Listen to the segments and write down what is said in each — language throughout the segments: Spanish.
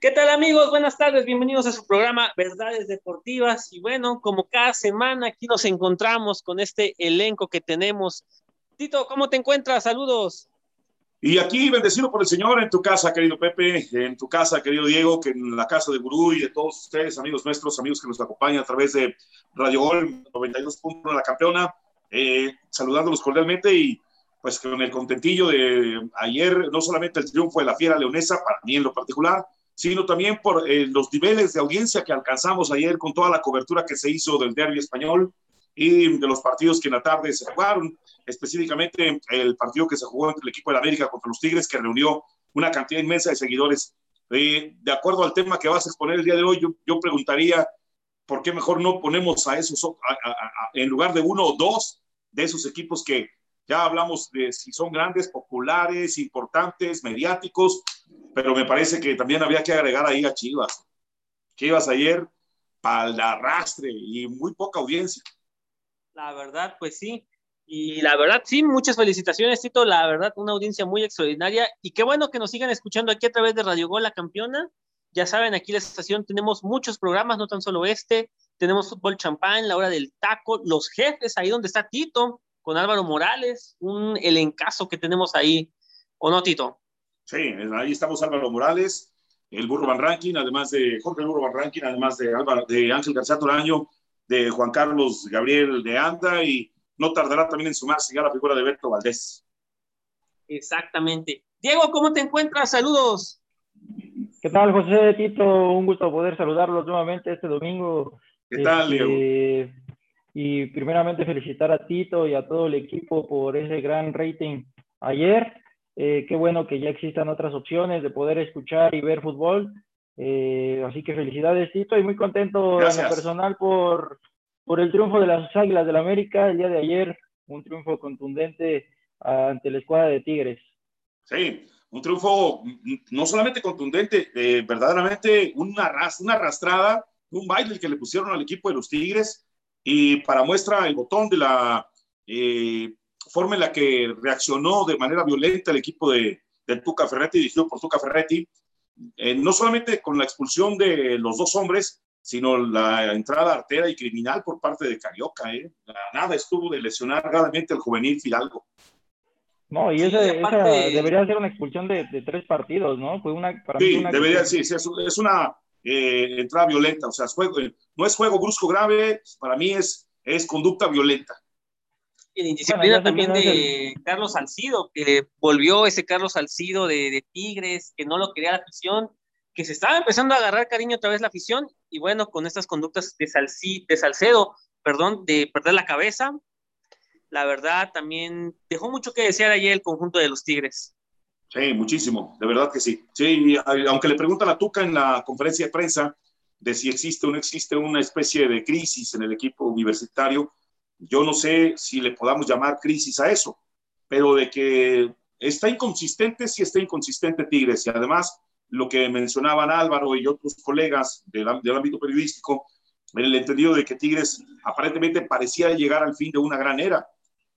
¿Qué tal amigos? Buenas tardes, bienvenidos a su programa Verdades Deportivas. Y bueno, como cada semana aquí nos encontramos con este elenco que tenemos. Tito, ¿cómo te encuentras? Saludos. Y aquí, bendecido por el Señor, en tu casa, querido Pepe, en tu casa, querido Diego, que en la casa de Gurú y de todos ustedes, amigos nuestros, amigos que nos acompañan a través de Radio Gol 92.1 La Campeona, eh, saludándolos cordialmente y pues con el contentillo de ayer, no solamente el triunfo de la Fiera Leonesa, para mí en lo particular, sino también por eh, los niveles de audiencia que alcanzamos ayer con toda la cobertura que se hizo del derby español y de los partidos que en la tarde se jugaron, específicamente el partido que se jugó entre el equipo de América contra los Tigres, que reunió una cantidad inmensa de seguidores. Eh, de acuerdo al tema que vas a exponer el día de hoy, yo, yo preguntaría, ¿por qué mejor no ponemos a esos, en lugar de uno o dos de esos equipos que ya hablamos de si son grandes, populares, importantes, mediáticos, pero me parece que también había que agregar ahí a Chivas. Chivas ayer para el arrastre y muy poca audiencia. La verdad, pues sí. Y la verdad, sí, muchas felicitaciones, Tito. La verdad, una audiencia muy extraordinaria. Y qué bueno que nos sigan escuchando aquí a través de Radio Gol, la campeona. Ya saben, aquí en la estación tenemos muchos programas, no tan solo este. Tenemos Fútbol Champán, la hora del taco, los jefes, ahí donde está Tito, con Álvaro Morales, un elencazo que tenemos ahí. ¿O no, Tito? Sí, ahí estamos Álvaro Morales, el Burro Van Ranking, además de Jorge el Burro Van Ranking, además de, Álvaro, de Ángel García Toraño, de Juan Carlos Gabriel de Anda y no tardará también en sumarse ya la figura de Berto Valdés. Exactamente. Diego, ¿cómo te encuentras? Saludos. ¿Qué tal, José Tito? Un gusto poder saludarlos nuevamente este domingo. ¿Qué tal, Diego? Y primeramente felicitar a Tito y a todo el equipo por ese gran rating ayer. Eh, qué bueno que ya existan otras opciones de poder escuchar y ver fútbol. Eh, así que felicidades, Tito, y muy contento en lo personal por, por el triunfo de las Águilas del la América el día de ayer, un triunfo contundente ante la escuadra de Tigres. Sí, un triunfo no solamente contundente, eh, verdaderamente una, una arrastrada, un baile que le pusieron al equipo de los Tigres y para muestra el botón de la eh, forma en la que reaccionó de manera violenta el equipo de, de Tuca Ferretti, dirigido por Tuca Ferretti, eh, no solamente con la expulsión de los dos hombres, sino la entrada artera y criminal por parte de Carioca. ¿eh? Nada estuvo de lesionar gravemente al juvenil Fidalgo. No, y esa, debería ser una expulsión de, tres partidos, ¿no? Fue una, sí, debería, sí, es, una eh, entrada violenta, o sea, no es juego brusco grave, para mí es, es conducta violenta en indisciplina también de Carlos Salcido, que volvió ese Carlos Salcido de, Tigres, que no lo quería la afición, que se estaba empezando a agarrar cariño otra vez la afición, y bueno, con estas conductas de, de Salcedo, perdón, de perder la cabeza, la verdad también dejó mucho que desear ayer el conjunto de los Tigres. Sí, muchísimo, de verdad que sí. Sí, aunque le pregunta a Tuca en la conferencia de prensa de si existe o no existe una especie de crisis en el equipo universitario, yo no sé si le podamos llamar crisis a eso, pero de que está inconsistente, sí está inconsistente Tigres. Y además, lo que mencionaban Álvaro y otros colegas del, ámbito periodístico, en el entendido de que Tigres aparentemente parecía llegar al fin de una gran era,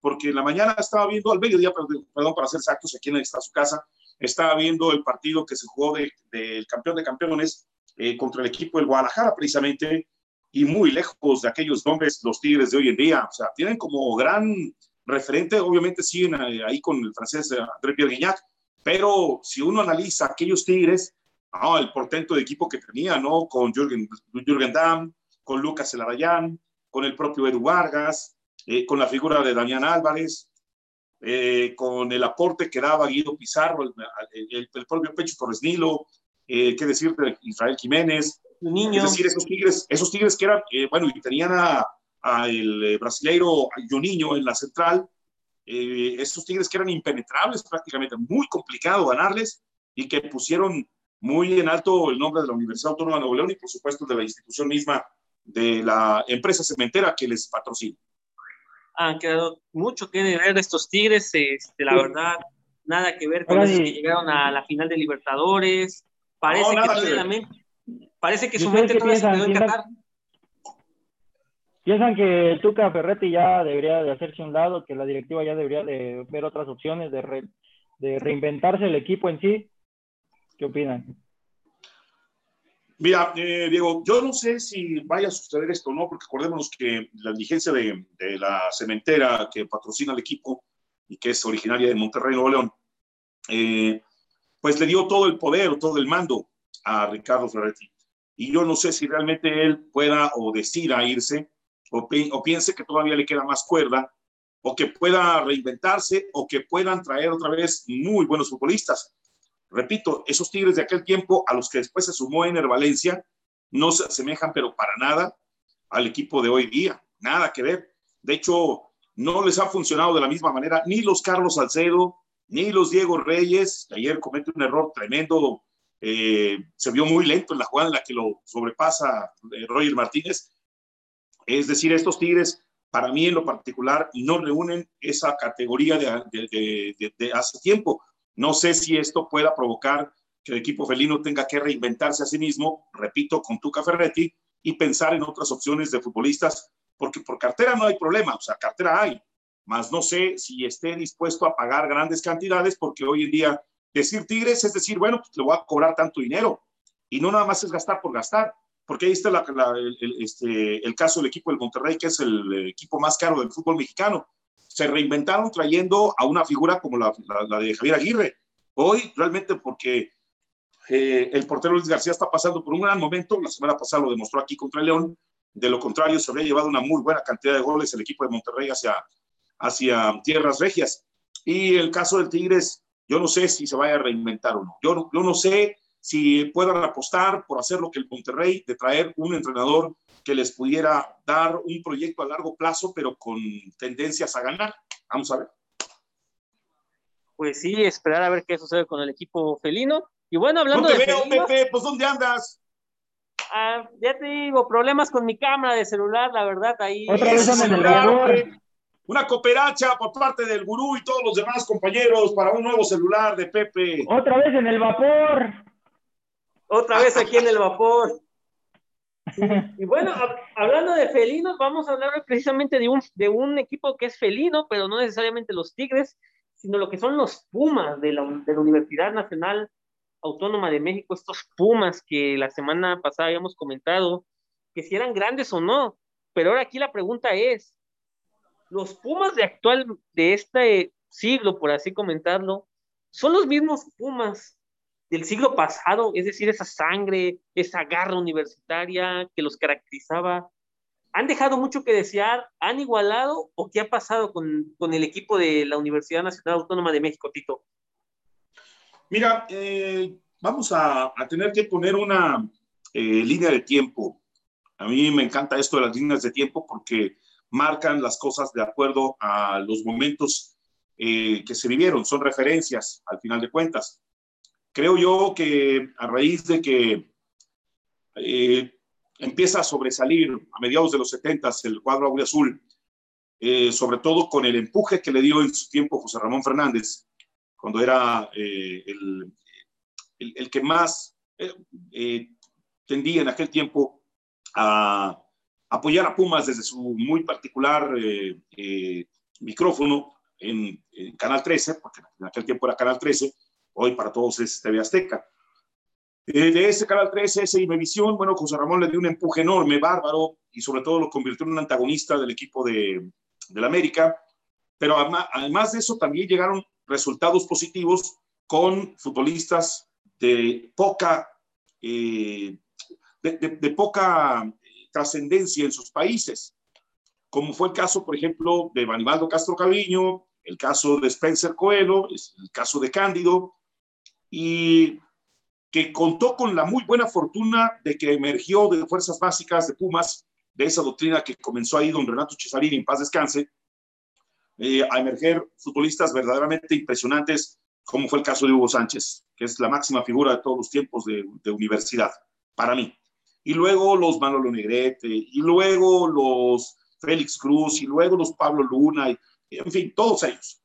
porque en la mañana estaba viendo, al mediodía, perdón, para hacer exactos, aquí en está su casa, estaba viendo el partido que se jugó del campeón de campeones eh, contra el equipo del Guadalajara, precisamente, y muy lejos de aquellos nombres, los Tigres de hoy en día. O sea, tienen como gran referente, obviamente siguen eh, ahí con el francés eh, André Pierre Guignac, pero si uno analiza aquellos Tigres, el portento de equipo que tenía, ¿no? Con Jürgen, Jürgen Damm, con Lucas Elarayán, con el propio Edu Vargas, eh, con la figura de Damián Álvarez, con el aporte que daba Guido Pizarro, el, propio Pecho Torres Nilo, qué decir de Israel Jiménez, Niño. Es decir, esos tigres, esos tigres que eran, eh, bueno, y tenían a, el eh, brasileiro Juninho en la central, eh, esos tigres que eran impenetrables prácticamente, muy complicado ganarles y que pusieron muy en alto el nombre de la Universidad Autónoma de Nuevo León y por supuesto de la institución misma de la empresa cementera que les patrocina. Han quedado mucho que ver estos tigres, este, la verdad, nada que ver con los que llegaron a la final de Libertadores. Parece que la mente Parece que su mente todavía se quedó en Qatar. ¿Piensan que Tuca Ferretti ya debería de hacerse un lado, que la directiva ya debería de ver otras opciones, de, de reinventarse el equipo en sí? ¿Qué opinan? Mira, eh, Diego, yo no sé si vaya a suceder esto o no, porque acordémonos que la diligencia de, la cementera que patrocina el equipo y que es originaria de Monterrey, Nuevo León, eh, pues le dio todo el poder, todo el mando a Ricardo Ferretti. Y yo no sé si realmente él pueda o decida irse o, o piense que todavía le queda más cuerda o que pueda reinventarse o que puedan traer otra vez muy buenos futbolistas. Repito, esos Tigres de aquel tiempo a los que después se sumó Ener Valencia no se asemejan, pero para nada, al equipo de hoy día. Nada que ver. De hecho, no les ha funcionado de la misma manera ni los Carlos Salcedo, ni los Diego Reyes, que ayer comete un error tremendo. Eh, se vio muy lento en la jugada en la que lo sobrepasa eh, Roger Martínez. Es decir, estos Tigres, para mí en lo particular, no reúnen esa categoría de, de hace tiempo. No sé si esto pueda provocar que el equipo felino tenga que reinventarse a sí mismo, repito, con Tuca Ferretti, y pensar en otras opciones de futbolistas, porque por cartera no hay problema, o sea, cartera hay, más no sé si esté dispuesto a pagar grandes cantidades, porque hoy en día decir Tigres es decir, bueno, pues le voy a cobrar tanto dinero, y no nada más es gastar por gastar, porque ahí está este, el caso del equipo del Monterrey, que es el equipo más caro del fútbol mexicano se reinventaron trayendo a una figura como la, de Javier Aguirre. Hoy, realmente, porque eh, el portero Luis García está pasando por un gran momento, la semana pasada lo demostró aquí contra León, de lo contrario, se habría llevado una muy buena cantidad de goles el equipo de Monterrey hacia, tierras regias. Y el caso del Tigres, yo no sé si se vaya a reinventar o no. Yo, yo no sé si puedan apostar por hacer lo que el Monterrey, de traer un entrenador que les pudiera dar un proyecto a largo plazo, pero con tendencias a ganar. Vamos a ver. Pues sí, esperar a ver qué sucede con el equipo felino. Y bueno, hablando no te de. veo, Pepe, pues ¿dónde andas? Ah, ya te digo, problemas con mi cámara de celular, la verdad, ahí. Otra vez en el Una cooperacha por parte del gurú y todos los demás compañeros para un nuevo celular de Pepe. Otra vez en el vapor. Otra vez aquí en el vapor. Y bueno, hablando de felinos, vamos a hablar precisamente de un, de un equipo que es felino, pero no necesariamente los Tigres, sino lo que son los Pumas de la, de la Universidad Nacional Autónoma de México, estos Pumas que la semana pasada habíamos comentado, que si eran grandes o no. Pero ahora aquí la pregunta es, ¿los Pumas de actual, de este siglo, por así comentarlo, son los mismos Pumas del siglo pasado, es decir, esa sangre, esa garra universitaria que los caracterizaba, ¿han dejado mucho que desear? ¿Han igualado o qué ha pasado con, con el equipo de la Universidad Nacional Autónoma de México, Tito? Mira, eh, vamos a, a, tener que poner una eh, línea de tiempo. A mí me encanta esto de las líneas de tiempo porque marcan las cosas de acuerdo a los momentos eh, que se vivieron, son referencias al final de cuentas. Creo yo que a raíz de que eh, empieza a sobresalir a mediados de los 70 el cuadro azul, eh, sobre todo con el empuje que le dio en su tiempo José Ramón Fernández, cuando era eh, el, el, el, que más eh, eh, tendía en aquel tiempo a apoyar a Pumas desde su muy particular eh, micrófono en, en, Canal 13, porque en aquel tiempo era Canal 13, hoy para todos es TV Azteca. Eh, de ese Canal 13, esa Imevisión, bueno, José Ramón le dio un empuje enorme, bárbaro, y sobre todo lo convirtió en un antagonista del equipo de, de la América. Pero además, de eso, también llegaron resultados positivos con futbolistas de poca, eh, de, de, de, poca trascendencia en sus países, como fue el caso, por ejemplo, de Banibaldo Castro Caviño, el caso de Spencer Coelho, el caso de Cándido, y que contó con la muy buena fortuna de que emergió de fuerzas básicas de Pumas, de esa doctrina que comenzó ahí don Renato Cesarini, en paz descanse, eh, a emerger futbolistas verdaderamente impresionantes, como fue el caso de Hugo Sánchez, que es la máxima figura de todos los tiempos de, de universidad, para mí. Y luego los Manolo Negrete, y luego los Félix Cruz, y luego los Pablo Luna, y, en fin, todos ellos.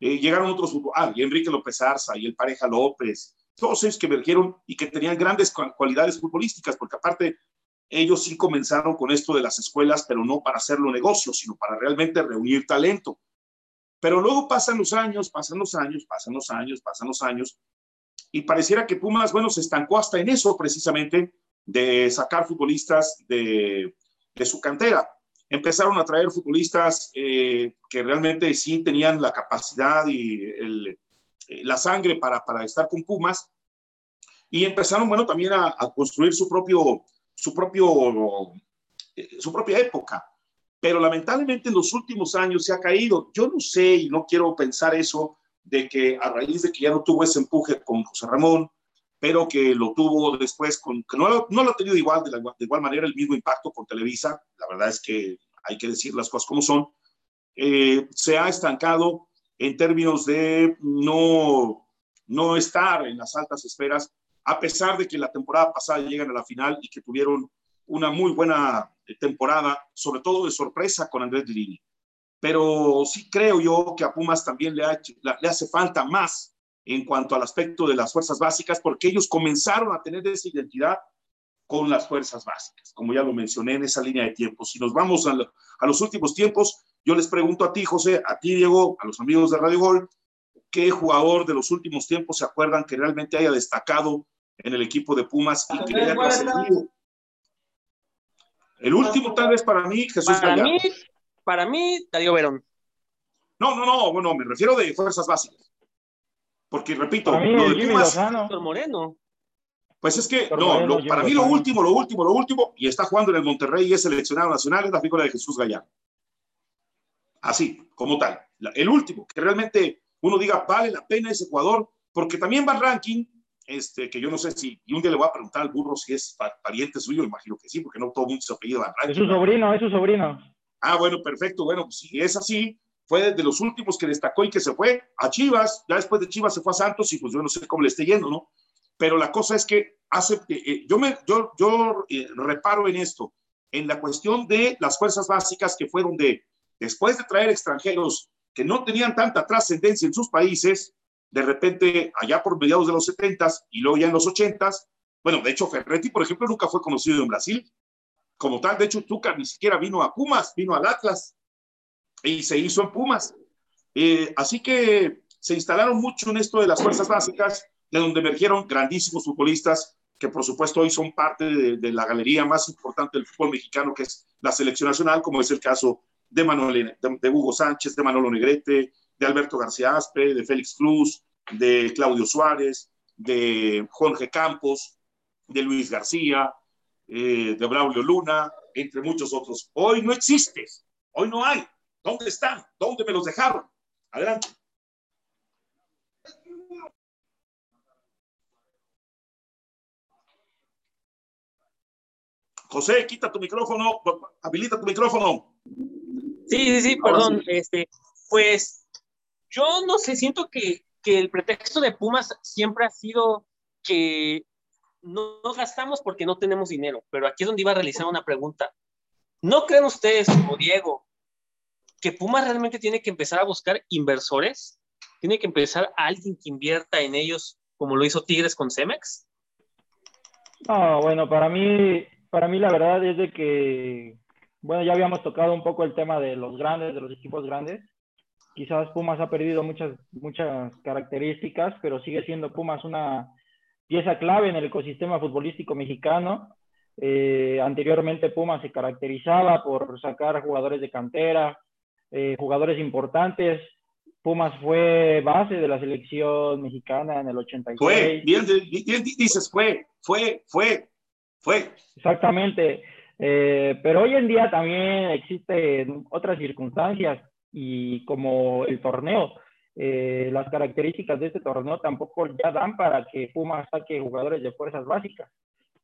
Eh, llegaron otros, ah, y Enrique López Arza, y el Pareja López, todos ellos que emergieron y que tenían grandes cualidades futbolísticas, porque aparte ellos sí comenzaron con esto de las escuelas, pero no para hacerlo negocio, sino para realmente reunir talento. Pero luego pasan los años, pasan los años, pasan los años, pasan los años, y pareciera que Pumas, bueno, se estancó hasta en eso precisamente, de sacar futbolistas de, de su cantera. Empezaron a traer futbolistas eh, que realmente sí tenían la capacidad y el, la sangre para, para estar con Pumas y empezaron, bueno, también a, a construir su propio, su propio, eh, su propia época. Pero lamentablemente en los últimos años se ha caído. Yo no sé y no quiero pensar eso de que a raíz de que ya no tuvo ese empuje con José Ramón, pero que lo tuvo después con, que no, no lo ha tenido igual, de, la, de, igual manera el mismo impacto con Televisa, la verdad es que hay que decir las cosas como son, eh, se ha estancado en términos de no, no estar en las altas esferas, a pesar de que la temporada pasada llegan a la final y que tuvieron una muy buena temporada, sobre todo de sorpresa con Andrés Lini. Pero sí creo yo que a Pumas también le, ha, le hace falta más en cuanto al aspecto de las fuerzas básicas, porque ellos comenzaron a tener esa identidad con las fuerzas básicas, como ya lo mencioné en esa línea de tiempo. Si nos vamos a, lo, a los últimos tiempos, yo les pregunto a ti, José, a ti, Diego, a los amigos de Radio Gol, ¿qué jugador de los últimos tiempos se acuerdan que realmente haya destacado en el equipo de Pumas y que le haya trascendido? El último, tal vez para mí, Jesús para Gallardo. Mí, para mí, Darío Verón. No, no, no, bueno, me refiero de fuerzas básicas. Porque, repito, para mí, lo de Jimmy Pumas. Lozano. Moreno. Pues es que, no, Moreno, lo- Jimmy para mí lo Lozano. último, lo último, lo último, y está jugando en el Monterrey y es seleccionado nacional, es la figura de Jesús Gallardo. Así, como tal. La- El último, que realmente uno diga, vale la pena ese jugador, porque también va ranking, este, que yo no sé si, y un día le voy a preguntar al burro si es pa- pariente suyo, imagino que sí, porque no todo el mundo se apellido Van Es Ranking. su sobrino, es su sobrino. Ah, bueno, perfecto. Bueno, pues si es así, fue de los últimos que destacó y que se fue a Chivas. Ya después de Chivas se fue a Santos y pues yo no sé cómo le esté yendo, ¿no? Pero la cosa es que hace, eh, eh, yo, me, yo, yo eh, reparo en esto, en la cuestión de las fuerzas básicas que fueron de, después de traer extranjeros que no tenían tanta trascendencia en sus países, de repente allá por mediados de los 70 y luego ya en los 80 bueno, de hecho Ferretti, por ejemplo, nunca fue conocido en Brasil como tal. De hecho, Tuca ni siquiera vino a Pumas, vino al Atlas y se hizo en Pumas. Eh, así que se instalaron mucho en esto de las fuerzas básicas, de donde emergieron grandísimos futbolistas que por supuesto hoy son parte de, de la galería más importante del fútbol mexicano, que es la selección nacional, como es el caso de, Manuel, de, de Hugo Sánchez, de Manolo Negrete, de Alberto García Aspe, de Félix Cruz, de Claudio Suárez, de Jorge Campos, de Luis García, eh, de Braulio Luna, entre muchos otros. Hoy no existes, hoy no hay. ¿Dónde están? ¿Dónde me los dejaron? Adelante. José, quita tu micrófono, habilita tu micrófono. Sí, sí, sí, perdón. sí. Este, pues yo no sé, siento que, que el pretexto de Pumas siempre ha sido que no, no gastamos porque no tenemos dinero, pero aquí es donde iba a realizar una pregunta. ¿No creen ustedes, como Diego, que Pumas realmente tiene que empezar a buscar inversores? ¿Tiene que empezar a alguien que invierta en ellos como lo hizo Tigres con Cemex? No, bueno, para mí, para mí la verdad es de que, bueno, ya habíamos tocado un poco el tema de los grandes, de los equipos grandes. Quizás Pumas ha perdido muchas, muchas características, pero sigue siendo Pumas una pieza clave en el ecosistema futbolístico mexicano. Eh, anteriormente Pumas se caracterizaba por sacar jugadores de cantera, eh, jugadores importantes. Pumas fue base de la selección mexicana en el 86. Fue, bien, bien dices, fue, fue, fue, fue. Exactamente. Eh, pero hoy en día también existen otras circunstancias y como el torneo, eh, las características de este torneo tampoco ya dan para que Pumas saque jugadores de fuerzas básicas.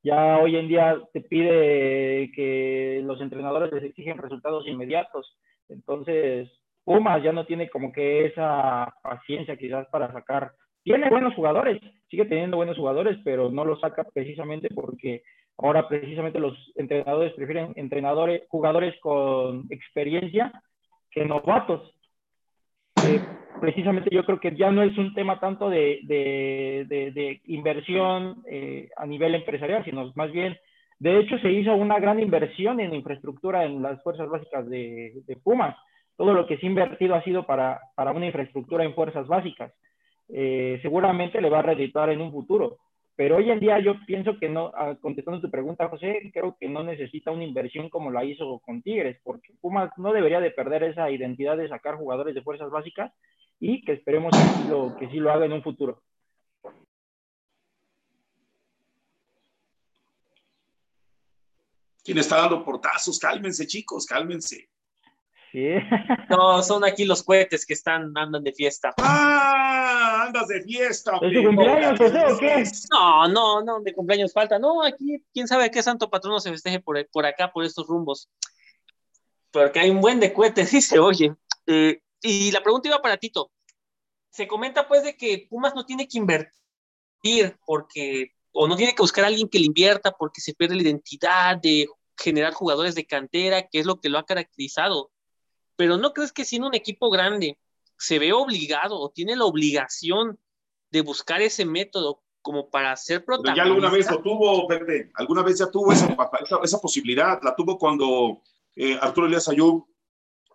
Ya hoy en día te pide que los entrenadores les exigen resultados inmediatos. Entonces, Pumas ya no tiene como que esa paciencia quizás para sacar. Tiene buenos jugadores, sigue teniendo buenos jugadores, pero no los saca precisamente porque ahora precisamente los entrenadores prefieren entrenadores, jugadores con experiencia que novatos. Eh, precisamente yo creo que ya no es un tema tanto de, de, inversión eh, a nivel empresarial, sino más bien, de hecho se hizo una gran inversión en infraestructura en las fuerzas básicas de, Pumas. Todo lo que se ha invertido ha sido para, para una infraestructura en fuerzas básicas. Eh, seguramente le va a redituar en un futuro, pero hoy en día yo pienso que no, ah, contestando tu pregunta, José, creo que no necesita una inversión como la hizo con Tigres, porque Pumas no debería de perder esa identidad de sacar jugadores de fuerzas básicas y que esperemos que lo, que sí lo haga en un futuro. ¿Quién está dando portazos? Cálmense, chicos, cálmense. Sí. No, son aquí los cohetes que están, andan de fiesta. ¡Ah! Andas de fiesta. ¿Es tu cumpleaños, José, o qué? No, no, no, de cumpleaños falta. No, aquí, quién sabe qué santo patrono se festeje por, por acá, por estos rumbos. Porque hay un buen de cohetes, sí se oye. Eh, y la pregunta iba para Tito. Se comenta pues de que Pumas no tiene que invertir porque, o no tiene que buscar a alguien que le invierta porque se pierde la identidad de generar jugadores de cantera, que es lo que lo ha caracterizado pero ¿no crees que siendo un equipo grande se ve obligado o tiene la obligación de buscar ese método como para ser protagonista? ya alguna vez lo tuvo, Pepe, alguna vez ya tuvo esa, esa, posibilidad, la tuvo cuando eh, Arturo Elías Ayub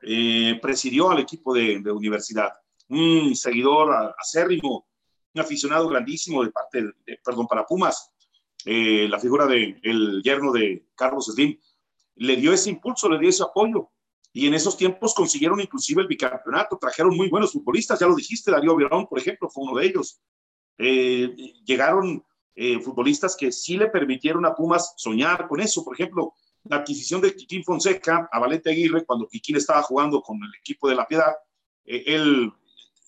eh, presidió al equipo de, de, universidad. Un seguidor acérrimo, un aficionado grandísimo de parte, de, perdón, para Pumas, eh, la figura del el yerno de Carlos Slim, le dio ese impulso, le dio ese apoyo y en esos tiempos consiguieron inclusive el bicampeonato, trajeron muy buenos futbolistas, ya lo dijiste, Darío Verón, por ejemplo, fue uno de ellos. Eh, llegaron eh, futbolistas que sí le permitieron a Pumas soñar con eso, por ejemplo, la adquisición de Quiquín Fonseca a Valente Aguirre cuando Quiquín estaba jugando con el equipo de La Piedad, él,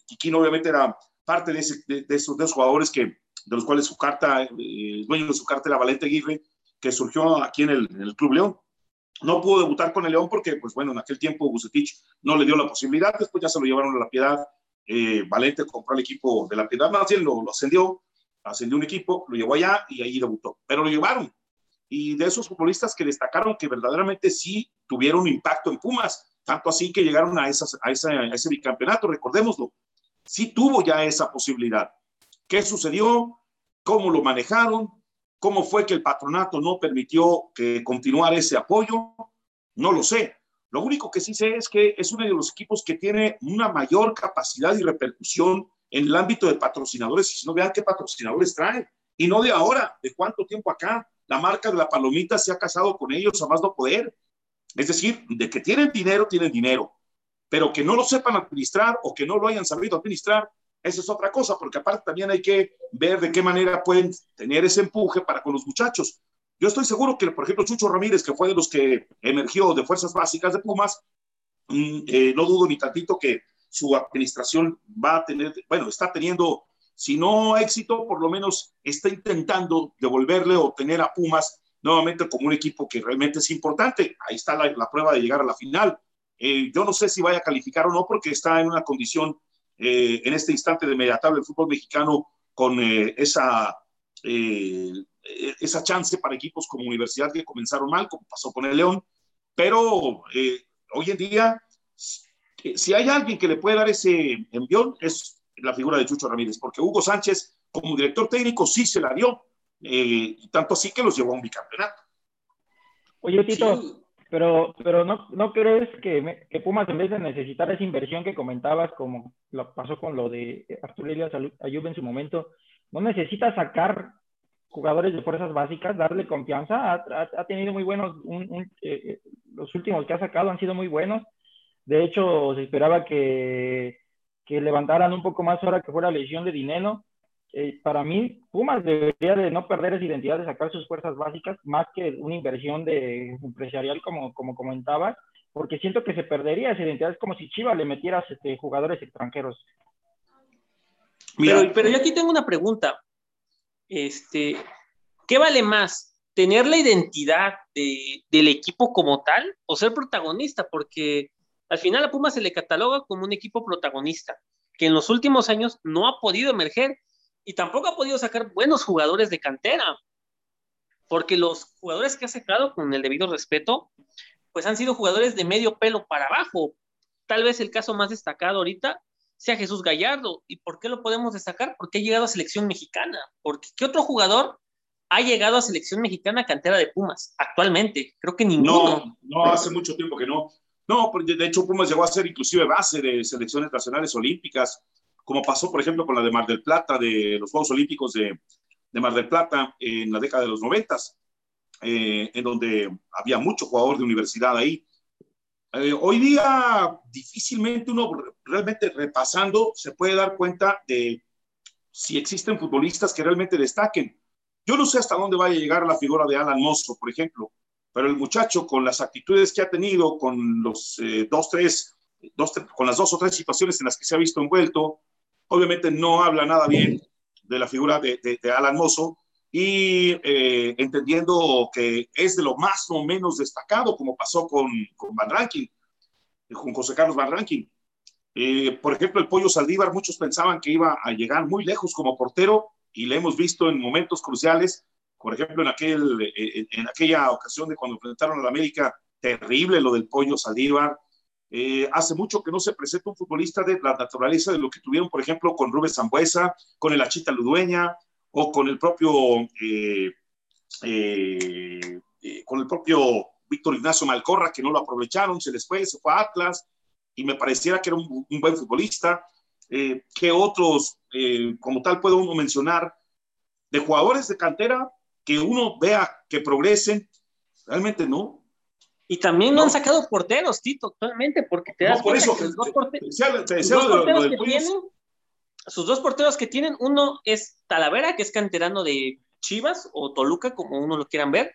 Quiquín obviamente era parte de, esos dos jugadores que, de los cuales su carta, el dueño de su carta era Valente Aguirre, que surgió aquí en el, en el Club León. No pudo debutar con el León porque, pues bueno, en aquel tiempo Bucetich no le dio la posibilidad, después ya se lo llevaron a La Piedad, eh, Valente compró el equipo de La Piedad, más bien lo, lo ascendió, ascendió un equipo, lo llevó allá y ahí debutó, pero lo llevaron. Y de esos futbolistas que destacaron que verdaderamente sí tuvieron impacto en Pumas, tanto así que llegaron a, esas, a, a ese bicampeonato, recordémoslo, sí tuvo ya esa posibilidad. ¿Qué sucedió? ¿Cómo lo manejaron? ¿Cómo fue que el patronato no permitió que continuara ese apoyo? No lo sé. Lo único que sí sé es que es uno de los equipos que tiene una mayor capacidad y repercusión en el ámbito de patrocinadores. Y si no, vean qué patrocinadores traen. Y no de ahora, de cuánto tiempo acá. La marca de la palomita se ha casado con ellos a más no poder. Es decir, de que tienen dinero, tienen dinero. Pero que no lo sepan administrar o que no lo hayan sabido administrar, esa es otra cosa, porque aparte también hay que ver de qué manera pueden tener ese empuje para con los muchachos. Yo estoy seguro que, por ejemplo, Chucho Ramírez, que fue de los que emergió de Fuerzas Básicas de Pumas, mm, eh, no dudo ni tantito que su administración va a tener, bueno, está teniendo, si no éxito, por lo menos está intentando devolverle o tener a Pumas nuevamente como un equipo que realmente es importante. Ahí está la, prueba de llegar a la final. Eh, yo no sé si vaya a calificar o no porque está en una condición eh, en este instante de media tabla del fútbol mexicano con eh, esa, eh, esa chance para equipos como Universidad que comenzaron mal, como pasó con el León, pero hoy en día, si hay alguien que le puede dar ese envión, es la figura de Chucho Ramírez, porque Hugo Sánchez, como director técnico, sí se la dio, tanto así que los llevó a un bicampeonato. Oye, Tito, pero, pero ¿no, ¿no crees que, Pumas, en vez de necesitar esa inversión que comentabas, como lo pasó con lo de Arturo Elias Ayub en su momento, no necesita sacar jugadores de fuerzas básicas, darle confianza? Ha, tenido muy buenos, un, eh, eh, los últimos que ha sacado han sido muy buenos. De hecho, se esperaba que, que levantaran un poco más ahora que fuera lesión de dinero eh, para mí, Pumas debería de no perder esa identidad de sacar sus fuerzas básicas, más que una inversión de empresarial, como, como comentabas, porque siento que se perdería esa identidad. Es como si Chivas le metieras este, jugadores extranjeros. Pero, pero yo aquí tengo una pregunta. Este, ¿Qué vale más? ¿Tener la identidad de, del equipo como tal o ser protagonista? Porque al final a Pumas se le cataloga como un equipo protagonista, que en los últimos años no ha podido emerger y tampoco ha podido sacar buenos jugadores de cantera, porque los jugadores que ha sacado, con el debido respeto, pues han sido jugadores de medio pelo para abajo. Tal vez el caso más destacado ahorita sea Jesús Gallardo. ¿Y por qué lo podemos destacar? Porque ha llegado a selección mexicana. Porque ¿qué otro jugador ha llegado a selección mexicana cantera de Pumas actualmente? Creo que ninguno. No, no, hace mucho tiempo que no. No, de hecho Pumas llegó a ser inclusive base de selecciones nacionales olímpicas como pasó, por ejemplo, con la de Mar del Plata, de los Juegos Olímpicos de, de Mar del Plata en la década de los noventas, eh, en donde había mucho jugador de universidad ahí. Eh, hoy día difícilmente uno realmente repasando se puede dar cuenta de si existen futbolistas que realmente destaquen. Yo no sé hasta dónde vaya a llegar la figura de Alan Mosso, por ejemplo, pero el muchacho con las actitudes que ha tenido, con los eh, dos, tres, dos, con las dos o tres situaciones en las que se ha visto envuelto, obviamente no habla nada bien de la figura de, Alan Mosso y eh, entendiendo que es de lo más o menos destacado, como pasó con, con Van Ranking, con José Carlos Van Ranking. Eh, por ejemplo, el Pollo Saldívar, muchos pensaban que iba a llegar muy lejos como portero y le hemos visto en momentos cruciales, por ejemplo, en, aquel, eh, en, aquella ocasión de cuando enfrentaron a la América, terrible lo del Pollo Saldívar. Eh, hace mucho que no se presenta un futbolista de la naturaleza de lo que tuvieron, por ejemplo, con Rubén Zambuesa, con el Achita Ludueña o con el propio, con el propio Víctor Ignacio Malcorra, que no lo aprovecharon, se les fue, se fue a Atlas y me pareciera que era un, buen futbolista. Eh, ¿Qué otros, eh, como tal, puedo uno mencionar de jugadores de cantera que uno vea que progresen? Realmente no. Y también no, han sacado porteros, Tito, actualmente, porque te das no, por eso, que los dos, porteros, que tienen, sus dos porteros que tienen, uno es Talavera, que es canterano de Chivas o Toluca, como uno lo quieran ver,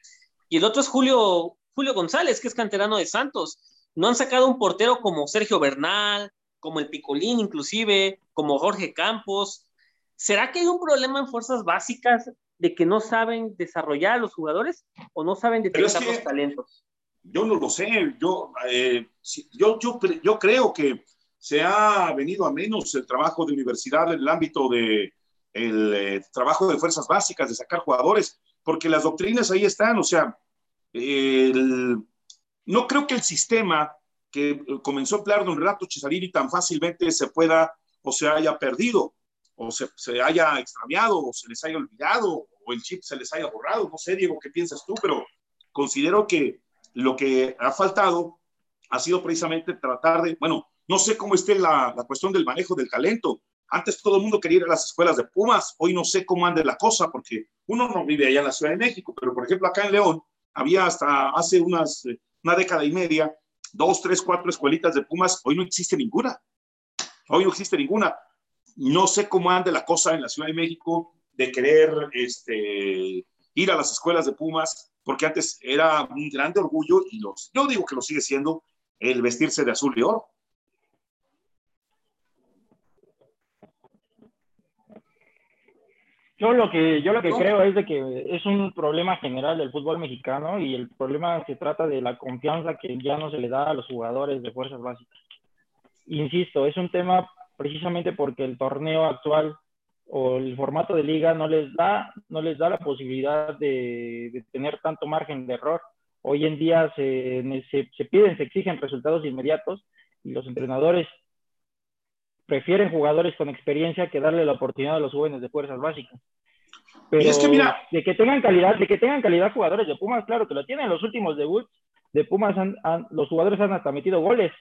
y el otro es Julio, Julio González, que es canterano de Santos. No han sacado un portero como Sergio Bernal, como el Picolín inclusive, como Jorge Campos. ¿Será que hay un problema en fuerzas básicas de que no saben desarrollar a los jugadores o no saben detectar los talentos? Yo no lo sé, yo, eh, yo, yo, creo que se ha venido a menos el trabajo de universidad en el ámbito de el eh, trabajo de fuerzas básicas, de sacar jugadores, porque las doctrinas ahí están, o sea, no creo que el sistema que eh, comenzó a emplear don Renato Cesarini tan fácilmente se pueda o se haya perdido, o se, haya extraviado, o se les haya olvidado, o el chip se les haya borrado. No sé, Diego, qué piensas tú, pero considero que lo que ha faltado ha sido precisamente tratar de, bueno, no sé cómo esté la, la cuestión del manejo del talento. Antes todo el mundo quería ir a las escuelas de Pumas, hoy no sé cómo ande la cosa, porque uno no vive allá en la Ciudad de México, pero por ejemplo acá en León había hasta hace unas eh, una década y media, dos, tres, cuatro escuelitas de Pumas, hoy no existe ninguna. Hoy no existe ninguna. No sé cómo anda la cosa en la Ciudad de México de querer este, ir a las escuelas de Pumas, porque antes era un grande orgullo, y los, yo digo que lo sigue siendo, el vestirse de azul y oro. Yo lo que, yo lo que creo es de que es un problema general del fútbol mexicano y el problema se trata de la confianza que ya no se le da a los jugadores de fuerzas básicas. Insisto, es un tema precisamente porque el torneo actual o el formato de liga no les da, no les da la posibilidad de, de tener tanto margen de error. Hoy en día se, se, se piden, se exigen resultados inmediatos y los entrenadores prefieren jugadores con experiencia que darle la oportunidad a los jóvenes de fuerzas básicas. Pero es que mira, de que tengan calidad, de que tengan calidad jugadores de Pumas, claro que lo tienen. Los últimos debuts de Pumas, han, los jugadores han hasta metido goles.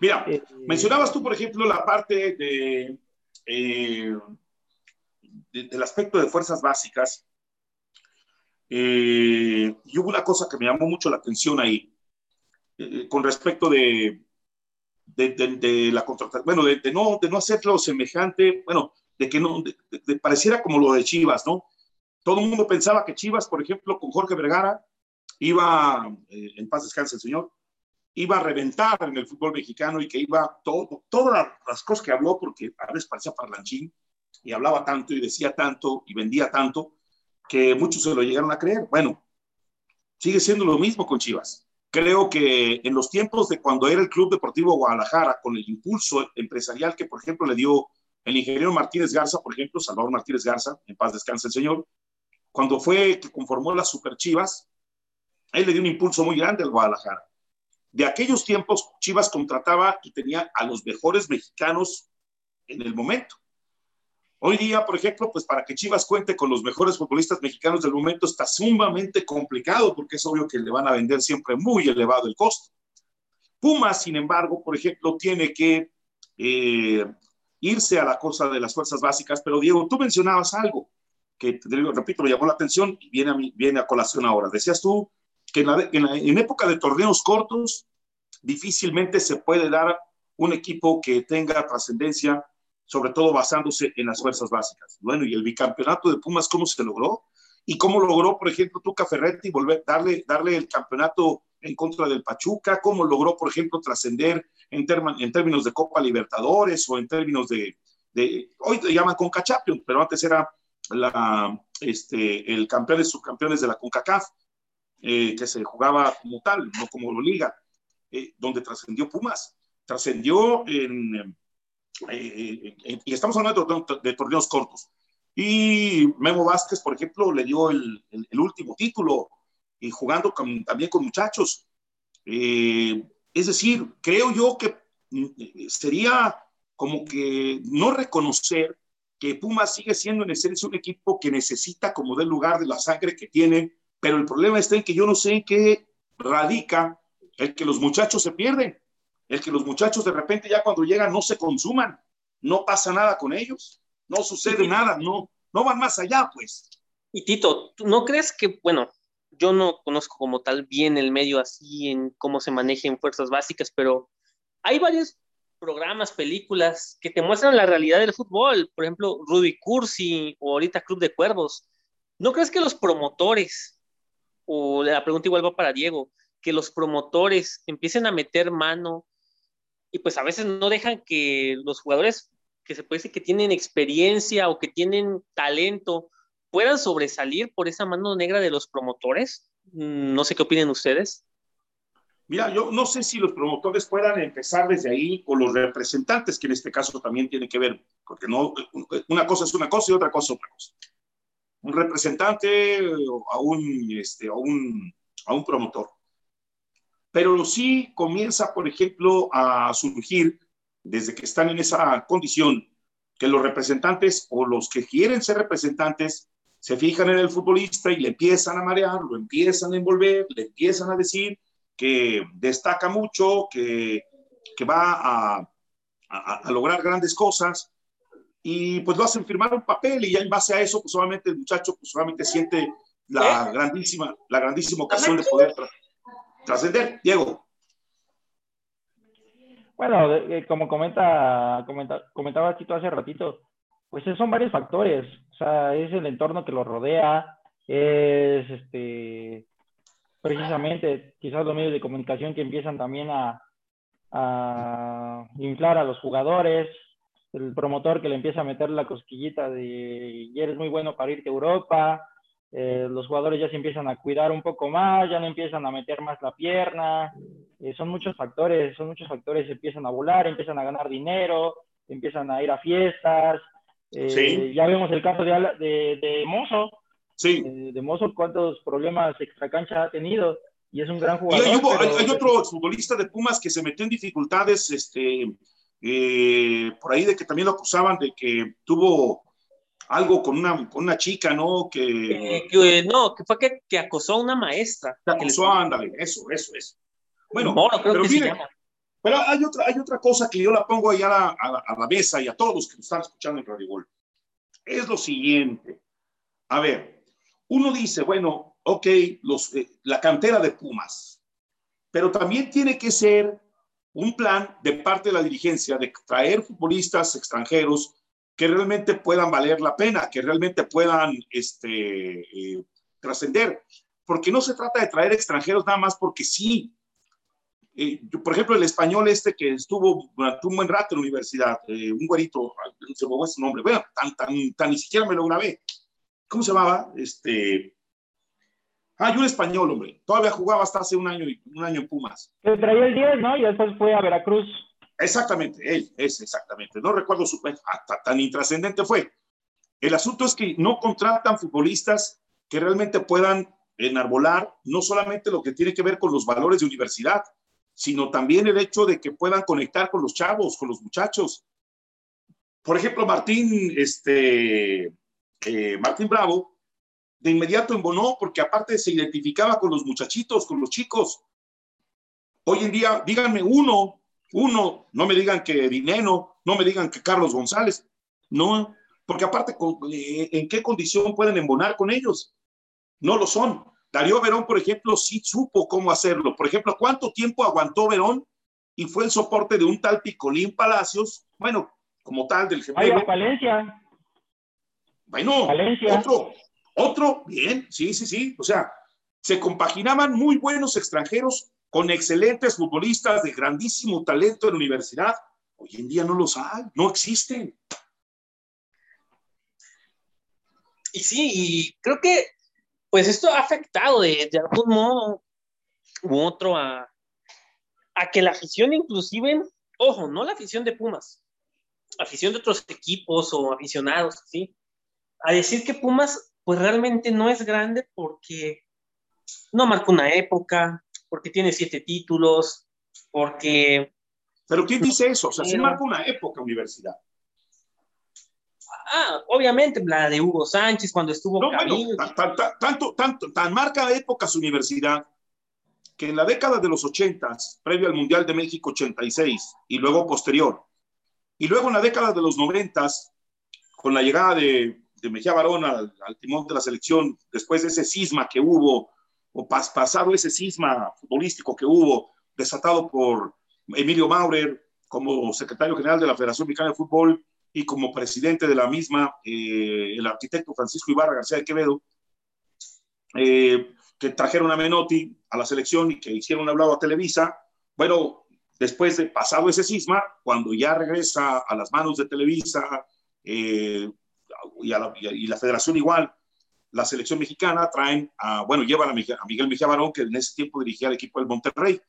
Mira, eh, mencionabas tú, por ejemplo, la parte de, eh, del aspecto de fuerzas básicas. Eh, y hubo una cosa que me llamó mucho la atención ahí, con respecto de, de, la contratación, bueno, de, no, de no hacerlo semejante, bueno, de que no, pareciera como lo de Chivas, ¿no? Todo el mundo pensaba que Chivas, por ejemplo, con Jorge Vergara, iba, eh, en paz descanse el señor, iba a reventar en el fútbol mexicano y que iba todo, todas las cosas que habló, porque a veces parecía parlanchín y hablaba tanto y decía tanto y vendía tanto, que muchos se lo llegaron a creer. Bueno, sigue siendo lo mismo con Chivas. Creo que en los tiempos de cuando era el Club Deportivo Guadalajara, con el impulso empresarial que, por ejemplo, le dio el ingeniero Martínez Garza, por ejemplo, Salvador Martínez Garza, en paz descanse el señor, cuando fue que conformó las Super Chivas, él le dio un impulso muy grande al Guadalajara. De aquellos tiempos, Chivas contrataba y tenía a los mejores mexicanos en el momento. Hoy día, por ejemplo, pues para que Chivas cuente con los mejores futbolistas mexicanos del momento está sumamente complicado porque es obvio que le van a vender siempre muy elevado el costo. Pumas, sin embargo, por ejemplo, tiene que, eh, irse a la cosa de las fuerzas básicas, pero Diego, tú mencionabas algo que, repito, me llamó la atención y viene a, mí, viene a colación ahora. Decías tú que en, en, época de torneos cortos difícilmente se puede dar un equipo que tenga trascendencia, sobre todo basándose en las fuerzas básicas. Bueno, y el bicampeonato de Pumas, ¿cómo se logró? ¿Y cómo logró, por ejemplo, Tuca Ferretti volver, darle, darle el campeonato en contra del Pachuca? ¿Cómo logró, por ejemplo, trascender en, en, términos de Copa Libertadores o en términos de, de hoy le llaman Conca Champions, pero antes era la, este, el campeón de subcampeones de la CONCACAF, eh, que se jugaba como tal, no como liga, eh, donde trascendió Pumas, trascendió en, eh, y estamos hablando de, de, torneos cortos. Y Memo Vázquez, por ejemplo, le dio el, el, último título y jugando con, también con muchachos. es decir, creo yo que mm, sería como que no reconocer que Pumas sigue siendo en esencia un equipo que necesita como del lugar de la sangre que tiene, pero el problema está en que yo no sé en qué radica el que los muchachos se pierden, el que los muchachos de repente ya cuando llegan no se consuman, no pasa nada con ellos, no sucede nada, no, no van más allá, pues. Y Tito, ¿no crees que, bueno, yo no conozco como tal bien el medio así en cómo se maneja en fuerzas básicas, pero hay varios programas, películas que te muestran la realidad del fútbol, por ejemplo, Rudy Cursi o ahorita Club de Cuervos. ¿No crees que los promotores, o la pregunta igual va para Diego, que los promotores empiecen a meter mano y pues a veces no dejan que los jugadores que se puede decir que tienen experiencia o que tienen talento puedan sobresalir por esa mano negra de los promotores? No sé qué opinen ustedes. Mira, yo no sé si los promotores puedan empezar desde ahí o los representantes, que en este caso también tiene que ver, porque no, una cosa es una cosa y otra cosa es otra cosa. Un representante a un, este, a un, a un promotor. Pero sí comienza, por ejemplo, a surgir, desde que están en esa condición, que los representantes o los que quieren ser representantes se fijan en el futbolista y le empiezan a marear, lo empiezan a envolver, le empiezan a decir que destaca mucho, que, que va a, a, lograr grandes cosas y pues lo hacen firmar un papel y ya en base a eso, pues solamente el muchacho pues solamente siente la grandísima, la grandísima ocasión de poder trascender. Diego. Bueno, como comenta, comenta, comentaba Tito hace ratito, pues son varios factores. O sea, es el entorno que lo rodea, es este precisamente quizás los medios de comunicación que empiezan también a, a inflar a los jugadores, el promotor que le empieza a meter la cosquillita de y eres muy bueno para irte a Europa, eh, los jugadores ya se empiezan a cuidar un poco más, ya no empiezan a meter más la pierna, eh, son muchos factores, son muchos factores, empiezan a volar, empiezan a ganar dinero, empiezan a ir a fiestas, eh, ya vemos el caso de, de, de Mozo, Sí. De Mozo, cuántos problemas extracancha ha tenido y es un gran jugador. hay, otro futbolista de Pumas que se metió en dificultades, este, eh, por ahí de que también lo acusaban de que tuvo algo con una, con una chica, ¿no? Que, eh, no, que fue que, que, acosó a una maestra. Que acosó, ándale, eso, eso, eso. Bueno, pero, pero hay otra, hay otra cosa que yo la pongo ahí a la, a la, mesa y a todos los que nos están escuchando en Radio Gol. Es lo siguiente. A ver, uno dice, bueno, ok, los, eh, la cantera de Pumas, pero también tiene que ser un plan de parte de la dirigencia de traer futbolistas extranjeros que realmente puedan valer la pena, que realmente puedan este, eh, trascender, porque no se trata de traer extranjeros nada más porque sí. Eh, por ejemplo, el español este que estuvo durante un buen rato en la universidad, un güerito, se me fue su nombre, bueno, tan, tan, tan ni siquiera me lo grabé, ¿cómo se llamaba? Este, ah, un español, hombre. Todavía jugaba hasta hace un año, un año en Pumas. Que traía el 10, ¿no? Y después fue a Veracruz. Exactamente, él, es exactamente. No recuerdo su, hasta tan intrascendente fue. El asunto es que no contratan futbolistas que realmente puedan enarbolar no solamente lo que tiene que ver con los valores de universidad, sino también el hecho de que puedan conectar con los chavos, con los muchachos. Por ejemplo, Martín, este, eh, Martín Bravo, de inmediato embonó porque aparte se identificaba con los muchachitos, con los chicos. Hoy en día, díganme uno, uno, no me digan que Dineno No me digan que Carlos González. No, porque aparte, eh, ¿en qué condición pueden embonar con ellos? No lo son. Darío Verón, por ejemplo, sí supo cómo hacerlo. Por ejemplo, ¿cuánto tiempo aguantó Verón y fue el soporte de un tal Picolín Palacios? Bueno, como tal del gemelo. Valencia. Bueno, Valencia. otro, otro, bien, sí, sí, sí. O sea, se compaginaban muy buenos extranjeros con excelentes futbolistas de grandísimo talento en la universidad. Hoy en día no los hay, no existen. Y sí, y creo que pues esto ha afectado de, algún modo u otro a, a que la afición inclusive, ojo, no la afición de Pumas, afición de otros equipos o aficionados, ¿sí? A decir que Pumas pues realmente no es grande porque no marca una época, porque tiene siete títulos, porque... Pero ¿quién dice eso? O sea, sí marca una época universidad. Ah, obviamente, la de Hugo Sánchez cuando estuvo. No, tanto, tanto, tan marca época su universidad que en la década de los 80, previo al Mundial de México 86 y luego posterior, y luego en la década de los 90, con la llegada de, de Mejía Barón al, timón de la selección, después de ese cisma que hubo, o pasado ese cisma futbolístico que hubo, desatado por Emilio Maurer como secretario general de la Federación Mexicana de Fútbol, y como presidente de la misma, eh, el arquitecto Francisco Ibarra García de Quevedo, eh, que trajeron a Menotti a la selección y que hicieron un hablado a Televisa. Bueno, después de pasado ese cisma, cuando ya regresa a las manos de Televisa eh, y, a la, y, la, federación igual, la selección mexicana traen a, bueno, llevan a, Miguel Mejía Barón, que en ese tiempo dirigía el equipo del Monterrey.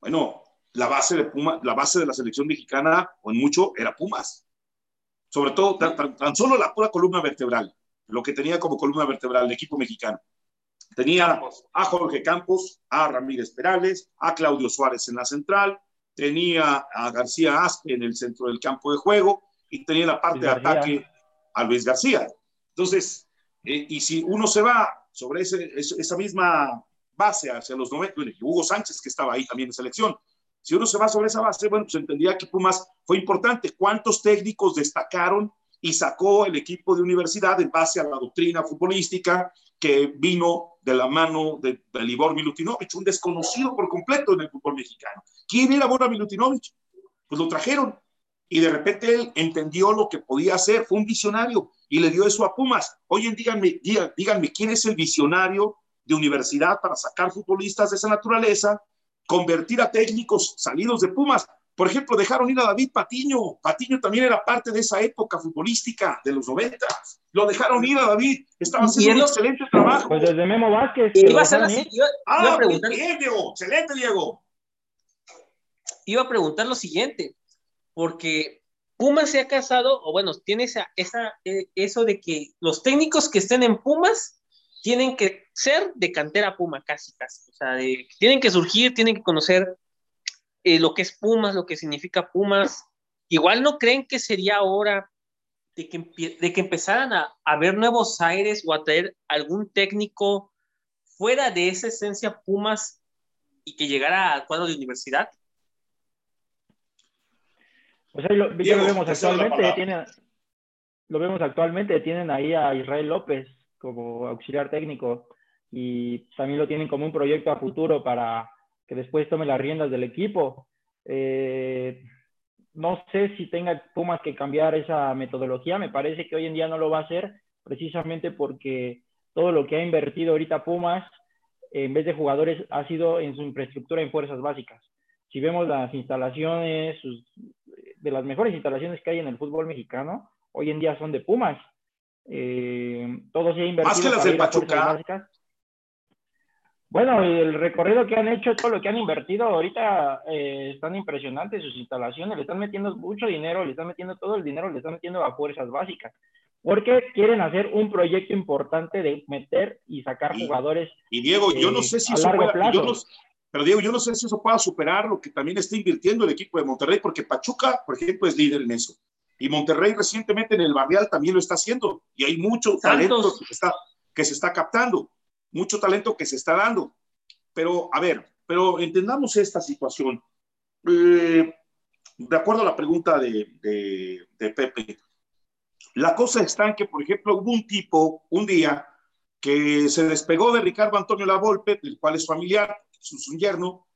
Bueno, la base de Puma, la base de la selección mexicana, o en mucho, era Pumas sobre todo tan, solo la pura columna vertebral, lo que tenía como columna vertebral el equipo mexicano. Tenía a Jorge Campos, a Ramírez Perales, a Claudio Suárez en la central, tenía a García Aspe en el centro del campo de juego y tenía la parte de ataque a Luis García. Entonces, eh, y si uno se va sobre esa misma base hacia los 90, Hugo Sánchez que estaba ahí también en selección, si uno se va sobre esa base, bueno, pues entendía que Pumas fue importante. ¿Cuántos técnicos destacaron y sacó el equipo de universidad en base a la doctrina futbolística que vino de la mano de, Libor Milutinovic, un desconocido por completo en el fútbol mexicano? ¿Quién era Bora Milutinovic? Pues lo trajeron y de repente él entendió lo que podía hacer, fue un visionario y le dio eso a Pumas. Hoy en díganme, díganme quién es el visionario de universidad para sacar futbolistas de esa naturaleza convertir a técnicos salidos de Pumas. Por ejemplo, dejaron ir a David Patiño. Patiño también era parte de esa época futbolística de los 90. Lo dejaron ir a David. Estaba haciendo un excelente trabajo. Pues desde Memo Vázquez. Iba a, ser así, ah, bien, Diego. Excelente, Diego. Iba a preguntar lo siguiente, porque Pumas se ha casado, o bueno, tiene esa, eh, eso de que los técnicos que estén en Pumas tienen que ser de cantera Puma, casi, casi. O sea, tienen que surgir, tienen que conocer eh, lo que es Pumas, lo que significa Pumas. Igual no creen que sería hora de que, de que empezaran a, a ver nuevos aires o a traer algún técnico fuera de esa esencia Pumas y que llegara al cuadro de universidad. O sea, lo, vemos actualmente, tienen, lo vemos actualmente, tienen ahí a Israel López, como auxiliar técnico y también lo tienen como un proyecto a futuro para que después tome las riendas del equipo. Eh, no sé si tenga Pumas que cambiar esa metodología, me parece que hoy en día no lo va a hacer precisamente porque todo lo que ha invertido ahorita Pumas en vez de jugadores ha sido en su infraestructura en fuerzas básicas. Si vemos las instalaciones, de las mejores instalaciones que hay en el fútbol mexicano, hoy en día son de Pumas. Eh, todo se ha invertido. Más que las de Pachuca. Bueno, el recorrido que han hecho, todo lo que han invertido ahorita eh, están impresionantes sus instalaciones, le están metiendo mucho dinero, le están metiendo todo el dinero, le están metiendo a fuerzas básicas, porque quieren hacer un proyecto importante de meter y sacar jugadores. Y Diego, yo no eh, sé si eso pero Diego, yo no sé si eso pueda superar lo que también está invirtiendo el equipo de Monterrey, porque Pachuca, por ejemplo, es líder en eso. Y Monterrey recientemente en el Barrial también lo está haciendo. Y hay mucho talento que se, está, que se está captando, mucho talento que se está dando. Pero, a ver, pero entendamos esta situación. Eh, de acuerdo a la pregunta de, de, Pepe, la cosa está en que, por ejemplo, hubo un tipo un día que se despegó de Ricardo Antonio Lavolpe, del cual es familiar, su, su yerno,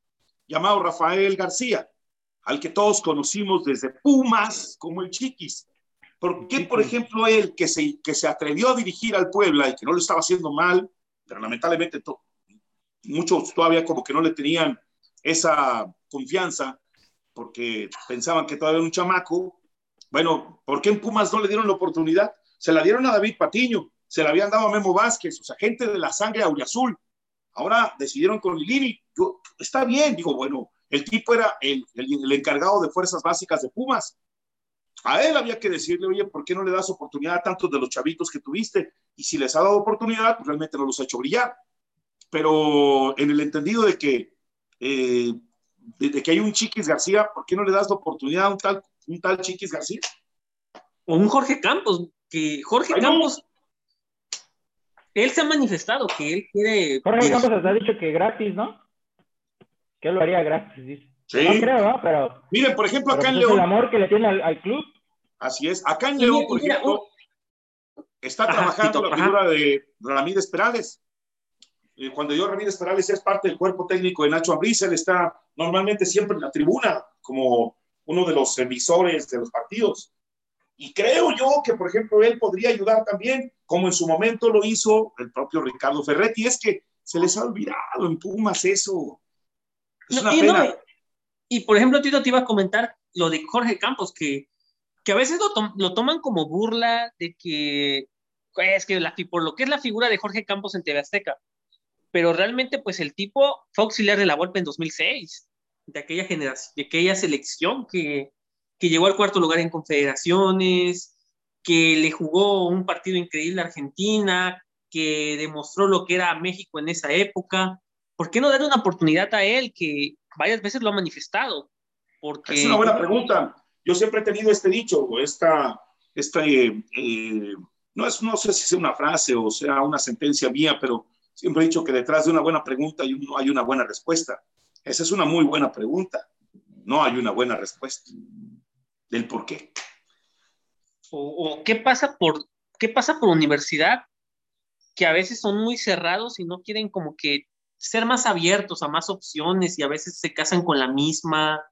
llamado Rafael García, al que todos conocimos desde Pumas como el Chiquis. ¿Por qué, por ejemplo, él que se, que se atrevió a dirigir al Puebla y que no lo estaba haciendo mal, pero lamentablemente muchos todavía como que no le tenían esa confianza porque pensaban que todavía era un chamaco. Bueno, ¿por qué en Pumas no le dieron la oportunidad? Se la dieron a David Patiño, se la habían dado a Memo Vázquez, o sea, gente de la sangre auriazul. Ahora decidieron con Lili. Yo, está bien, digo, bueno, el tipo era el, el, encargado de fuerzas básicas de Pumas. A él había que decirle, oye, ¿por qué no le das oportunidad a tantos de los chavitos que tuviste? Y si les ha dado oportunidad, pues realmente no los ha hecho brillar. Pero en el entendido de que, eh, de, que hay un Chiquis García, ¿por qué no le das la oportunidad a un tal, un tal Chiquis García? O un Jorge Campos, que Jorge Campos, él se ha manifestado que él quiere... Jorge Campos ha dicho que gratis, ¿no? Que él lo haría gratis, Sí. No creo, ¿no? Pero. Miren, por ejemplo, acá en pues León. el amor que le tiene al, club. Así es. Acá en León, por ejemplo, está trabajando la figura de Ramírez Perales. Eh, cuando yo Ramírez Perales es parte del cuerpo técnico de Nacho Abriz, él está normalmente siempre en la tribuna como uno de los emisores de los partidos. Y creo yo que, por ejemplo, él podría ayudar también, como en su momento lo hizo el propio Ricardo Ferretti. Es que se les ha olvidado en Pumas eso. Es una pena. Y por ejemplo, Tito te iba a comentar lo de Jorge Campos, que, que a veces lo, lo toman como burla de que es que la, por lo que es la figura de Jorge Campos en TV Azteca. Pero realmente, pues el tipo fue auxiliar de la Volpe en 2006, de aquella generación, de aquella selección que, que llegó al cuarto lugar en confederaciones, que le jugó un partido increíble a Argentina, que demostró lo que era México en esa época. ¿Por qué no darle una oportunidad a él que varias veces lo ha manifestado. Porque... Es una buena pregunta. Yo siempre he tenido este dicho, esta, esta eh, eh, no, es, no sé si sea una frase o sea una sentencia mía, pero siempre he dicho que detrás de una buena pregunta hay, hay una buena respuesta. Esa es una muy buena pregunta. No hay una buena respuesta del por qué. O, o, qué pasa por qué pasa por universidad que a veces son muy cerrados y no quieren como que ser más abiertos a más opciones y a veces se casan con la misma.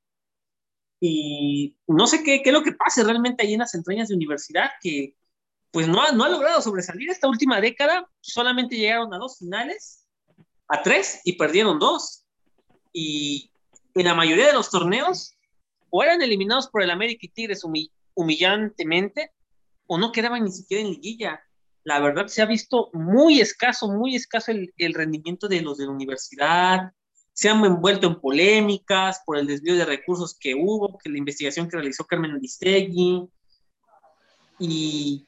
Y no sé qué, qué es lo que pase realmente ahí en las entrañas de universidad, que pues no ha, no ha logrado sobresalir esta última década, solamente llegaron a dos finales, a tres y perdieron dos. Y en la mayoría de los torneos, o eran eliminados por el América y Tigres humillantemente, o no quedaban ni siquiera en liguilla. La verdad se ha visto muy escaso, muy escaso el, rendimiento de los de la universidad, se han envuelto en polémicas por el desvío de recursos que hubo, que la investigación que realizó Carmen Aristegui, y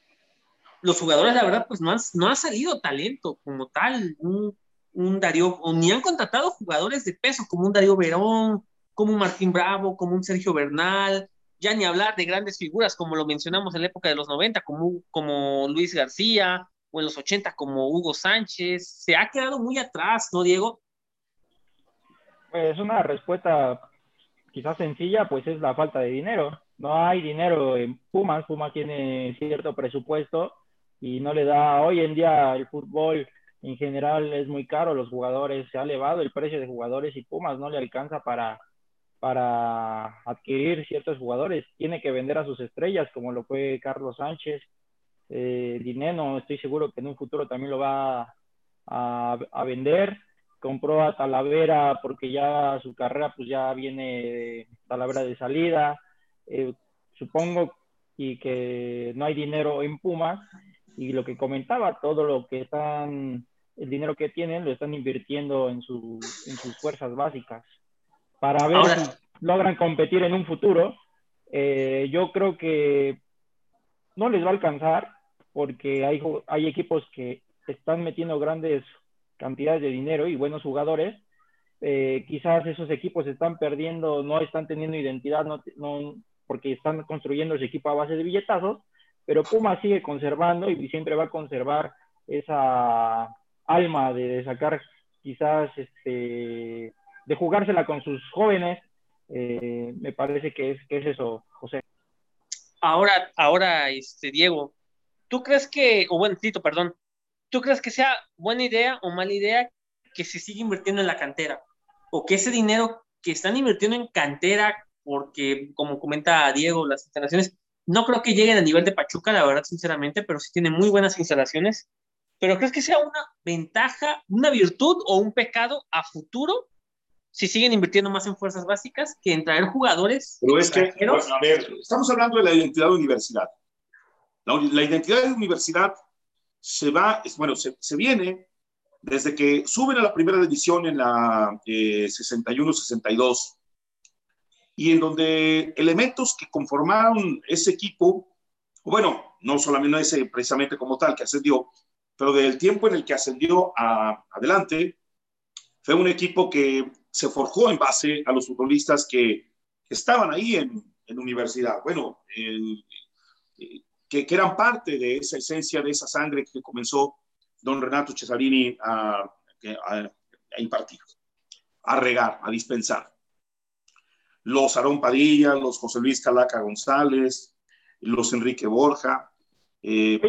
los jugadores, la verdad, pues no han, no ha salido talento como tal, un, un Darío, o ni han contratado jugadores de peso como un Darío Verón, como un Martín Bravo, como un Sergio Bernal, ya ni hablar de grandes figuras como lo mencionamos en la época de los 90, como, como Luis García, o en los 80 como Hugo Sánchez, se ha quedado muy atrás, ¿no, Diego? Pues una respuesta quizás sencilla, pues es la falta de dinero. No hay dinero en Pumas, Pumas tiene cierto presupuesto y no le da, hoy en día el fútbol en general es muy caro, los jugadores, se ha elevado el precio de jugadores y Pumas no le alcanza para para adquirir ciertos jugadores. Tiene que vender a sus estrellas, como lo fue Carlos Sánchez. Eh, Dineno, estoy seguro que en un futuro también lo va a, vender. Compró a Talavera porque ya su carrera pues ya viene Talavera de salida. Eh, supongo y que no hay dinero en Pumas y lo que comentaba, todo lo que están, el dinero que tienen lo están invirtiendo en, su, en sus fuerzas básicas para ver si logran competir en un futuro. Eh, yo creo que no les va a alcanzar porque hay, hay equipos que están metiendo grandes cantidades de dinero y buenos jugadores. Eh, quizás esos equipos están perdiendo, no están teniendo identidad, no, no, porque están construyendo ese equipo a base de billetazos, pero Puma sigue conservando y siempre va a conservar esa alma de sacar quizás este, de jugársela con sus jóvenes Eh, me parece que es, eso, José. Ahora, ahora, este, Diego, ¿tú crees que, o bueno, Tito, perdón, ¿tú crees que sea buena idea o mala idea que se siga invirtiendo en la cantera? O que ese dinero que están invirtiendo en cantera, porque como comenta Diego, las instalaciones, no creo que lleguen a nivel de Pachuca, la verdad, sinceramente, pero sí tienen muy buenas instalaciones. Pero ¿crees que sea una ventaja, una virtud o un pecado a futuro si siguen invirtiendo más en fuerzas básicas que en traer jugadores? Pero es que, a ver, estamos hablando de la identidad de universidad. La, identidad de universidad se va, bueno, se, se, viene desde que suben a la primera división en la eh, 61-62 y en donde elementos que conformaron ese equipo, bueno, no solamente ese precisamente como tal que ascendió, pero del tiempo en el que ascendió a, adelante, fue un equipo que se forjó en base a los futbolistas que, estaban ahí en, en universidad. Bueno, el, que, que, eran parte de esa esencia, de esa sangre que comenzó don Renato Cesarini a, a, a impartir, a regar, a dispensar. Los Aarón Padilla, los José Luis Calaca González, los Enrique Borja, eh,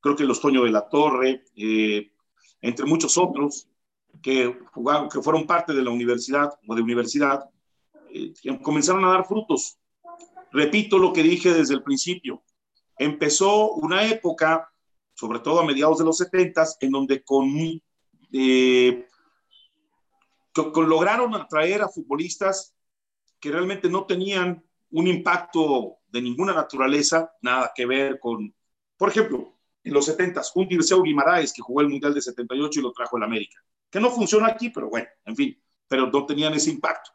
creo que los Toño de la Torre, eh, entre muchos otros que jugaron, que fueron parte de la universidad o de universidad, eh, comenzaron a dar frutos. Repito lo que dije desde el principio, empezó una época, sobre todo a mediados de los 70, en donde con, eh, con, lograron atraer a futbolistas que realmente no tenían un impacto de ninguna naturaleza, nada que ver con, por ejemplo, en los 70, un Dirceu Guimaraes que jugó el Mundial de 78 y lo trajo el América, que no funciona aquí, pero bueno, en fin, pero no tenían ese impacto.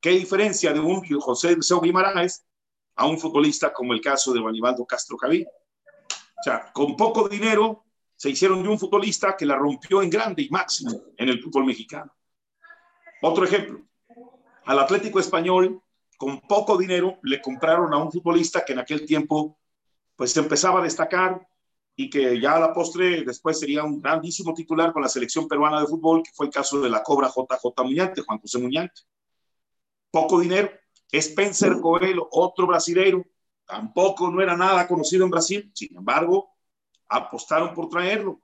¿Qué diferencia de un José Dirceu Guimaraes a un futbolista como el caso de Banibaldo Castro Caví. O sea, con poco dinero se hicieron de un futbolista que la rompió en grande y máximo en el fútbol mexicano. Otro ejemplo, al Atlético Español, con poco dinero, le compraron a un futbolista que en aquel tiempo pues empezaba a destacar y que ya a la postre después sería un grandísimo titular con la selección peruana de fútbol, que fue el caso de la Cobra JJ Muñante, Juan José Muñante. Poco dinero, Spencer Coelho, otro brasileiro, tampoco no era nada conocido en Brasil, sin embargo, apostaron por traerlo.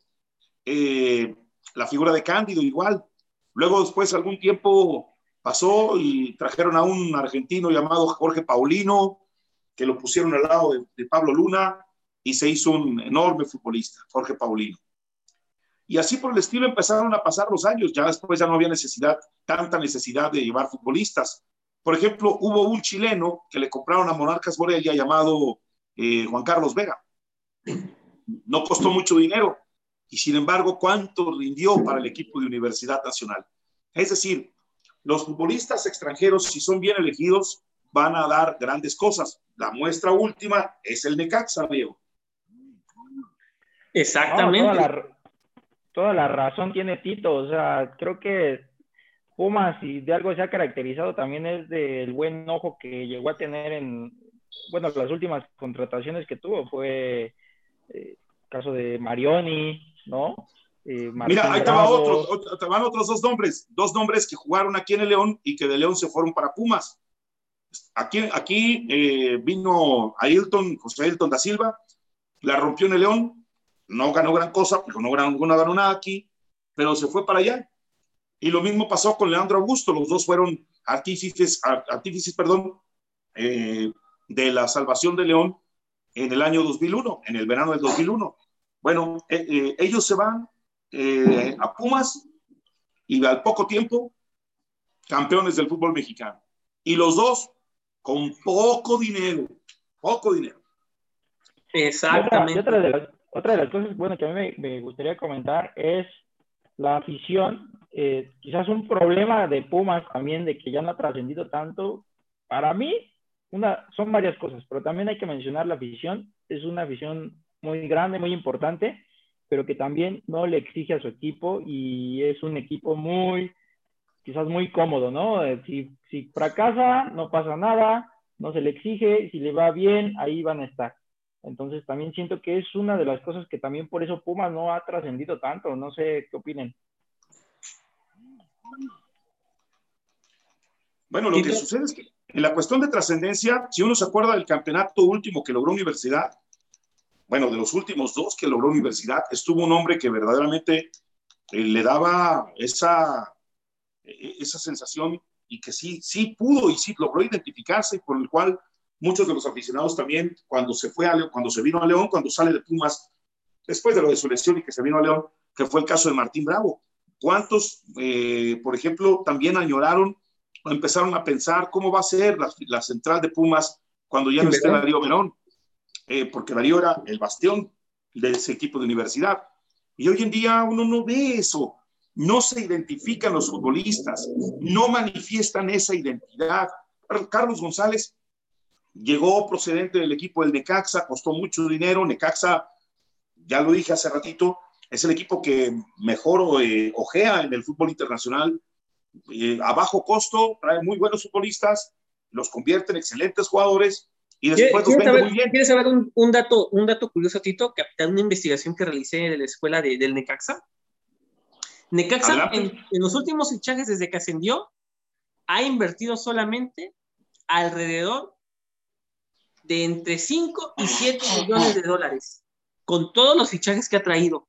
Eh, la figura de Cándido igual. Luego después algún tiempo pasó y trajeron a un argentino llamado Jorge Paulino, que lo pusieron al lado de, de Pablo Luna y se hizo un enorme futbolista, Jorge Paulino. Y así por el estilo empezaron a pasar los años, ya después ya no había necesidad, tanta necesidad de llevar futbolistas. Por ejemplo, hubo un chileno que le compraron a Monarcas Morelia llamado eh, Juan Carlos Vega. No costó mucho dinero y sin embargo, ¿cuánto rindió para el equipo de Universidad Nacional? Es decir, los futbolistas extranjeros, si son bien elegidos, van a dar grandes cosas. La muestra última es el Necaxa, Diego. Exactamente. toda, la, toda la razón tiene Tito. O sea, creo que Pumas, y de algo se ha caracterizado también es del buen ojo que llegó a tener en, bueno, las últimas contrataciones que tuvo fue el eh, caso de Marioni, ¿no? Eh, Mira, ahí estaban otros, estaban otros dos nombres, dos nombres que jugaron aquí en el León y que de León se fueron para Pumas. Aquí, aquí eh, vino Ailton, José Ailton da Silva, la rompió en el León, no ganó gran cosa, porque no ganó, no ganó nada aquí, pero se fue para allá y lo mismo pasó con Leandro Augusto, los dos fueron artífices, artífices perdón, eh, de la salvación de León en el año 2001, en el verano del 2001. Bueno, eh, eh, ellos se van a Pumas y al poco tiempo campeones del fútbol mexicano. Y los dos con poco dinero, poco dinero. Exactamente. Otra, de, las, otra de las cosas, bueno, que a mí me, me gustaría comentar es la afición eh, quizás un problema de Pumas también, de que ya no ha trascendido tanto. Para mí, una, son varias cosas, pero también hay que mencionar la afición. Es una afición muy grande, muy importante, pero que también no le exige a su equipo y es un equipo muy, quizás muy cómodo, ¿no? Eh, si, si fracasa, no pasa nada, no se le exige, si le va bien, ahí van a estar. Entonces también siento que es una de las cosas que también por eso Pumas no ha trascendido tanto. No sé qué opinen. Bueno, lo que sucede es que en la cuestión de trascendencia, si uno se acuerda del campeonato último que logró Universidad, bueno, de los últimos dos que logró Universidad, estuvo un hombre que verdaderamente eh, le daba esa, e, esa sensación y que sí, sí pudo y sí logró identificarse, por el cual muchos de los aficionados también, cuando se fue a León, cuando se vino a León, cuando sale de Pumas, después de lo de su lesión y que se vino a León, que fue el caso de Martín Bravo. ¿Cuántos, eh, por ejemplo, también añoraron o empezaron a pensar cómo va a ser la, central de Pumas cuando ya no esté Darío Verón? Eh, porque Darío era el bastión de ese equipo de universidad. Y hoy en día uno no ve eso, no se identifican los futbolistas, no manifiestan esa identidad. Carlos González llegó procedente del equipo del Necaxa, costó mucho dinero, Necaxa, ya lo dije hace ratito, es el equipo que mejor eh, ojea en el fútbol internacional, eh, a bajo costo, trae muy buenos futbolistas, los convierte en excelentes jugadores y después los vende muy bien. ¿Quieres saber un, dato, un dato curioso, Tito? Que una investigación que realicé en la escuela del Necaxa. Necaxa, en, los últimos fichajes desde que ascendió, ha invertido solamente alrededor de entre 5 y 7 millones de dólares, con todos los fichajes que ha traído.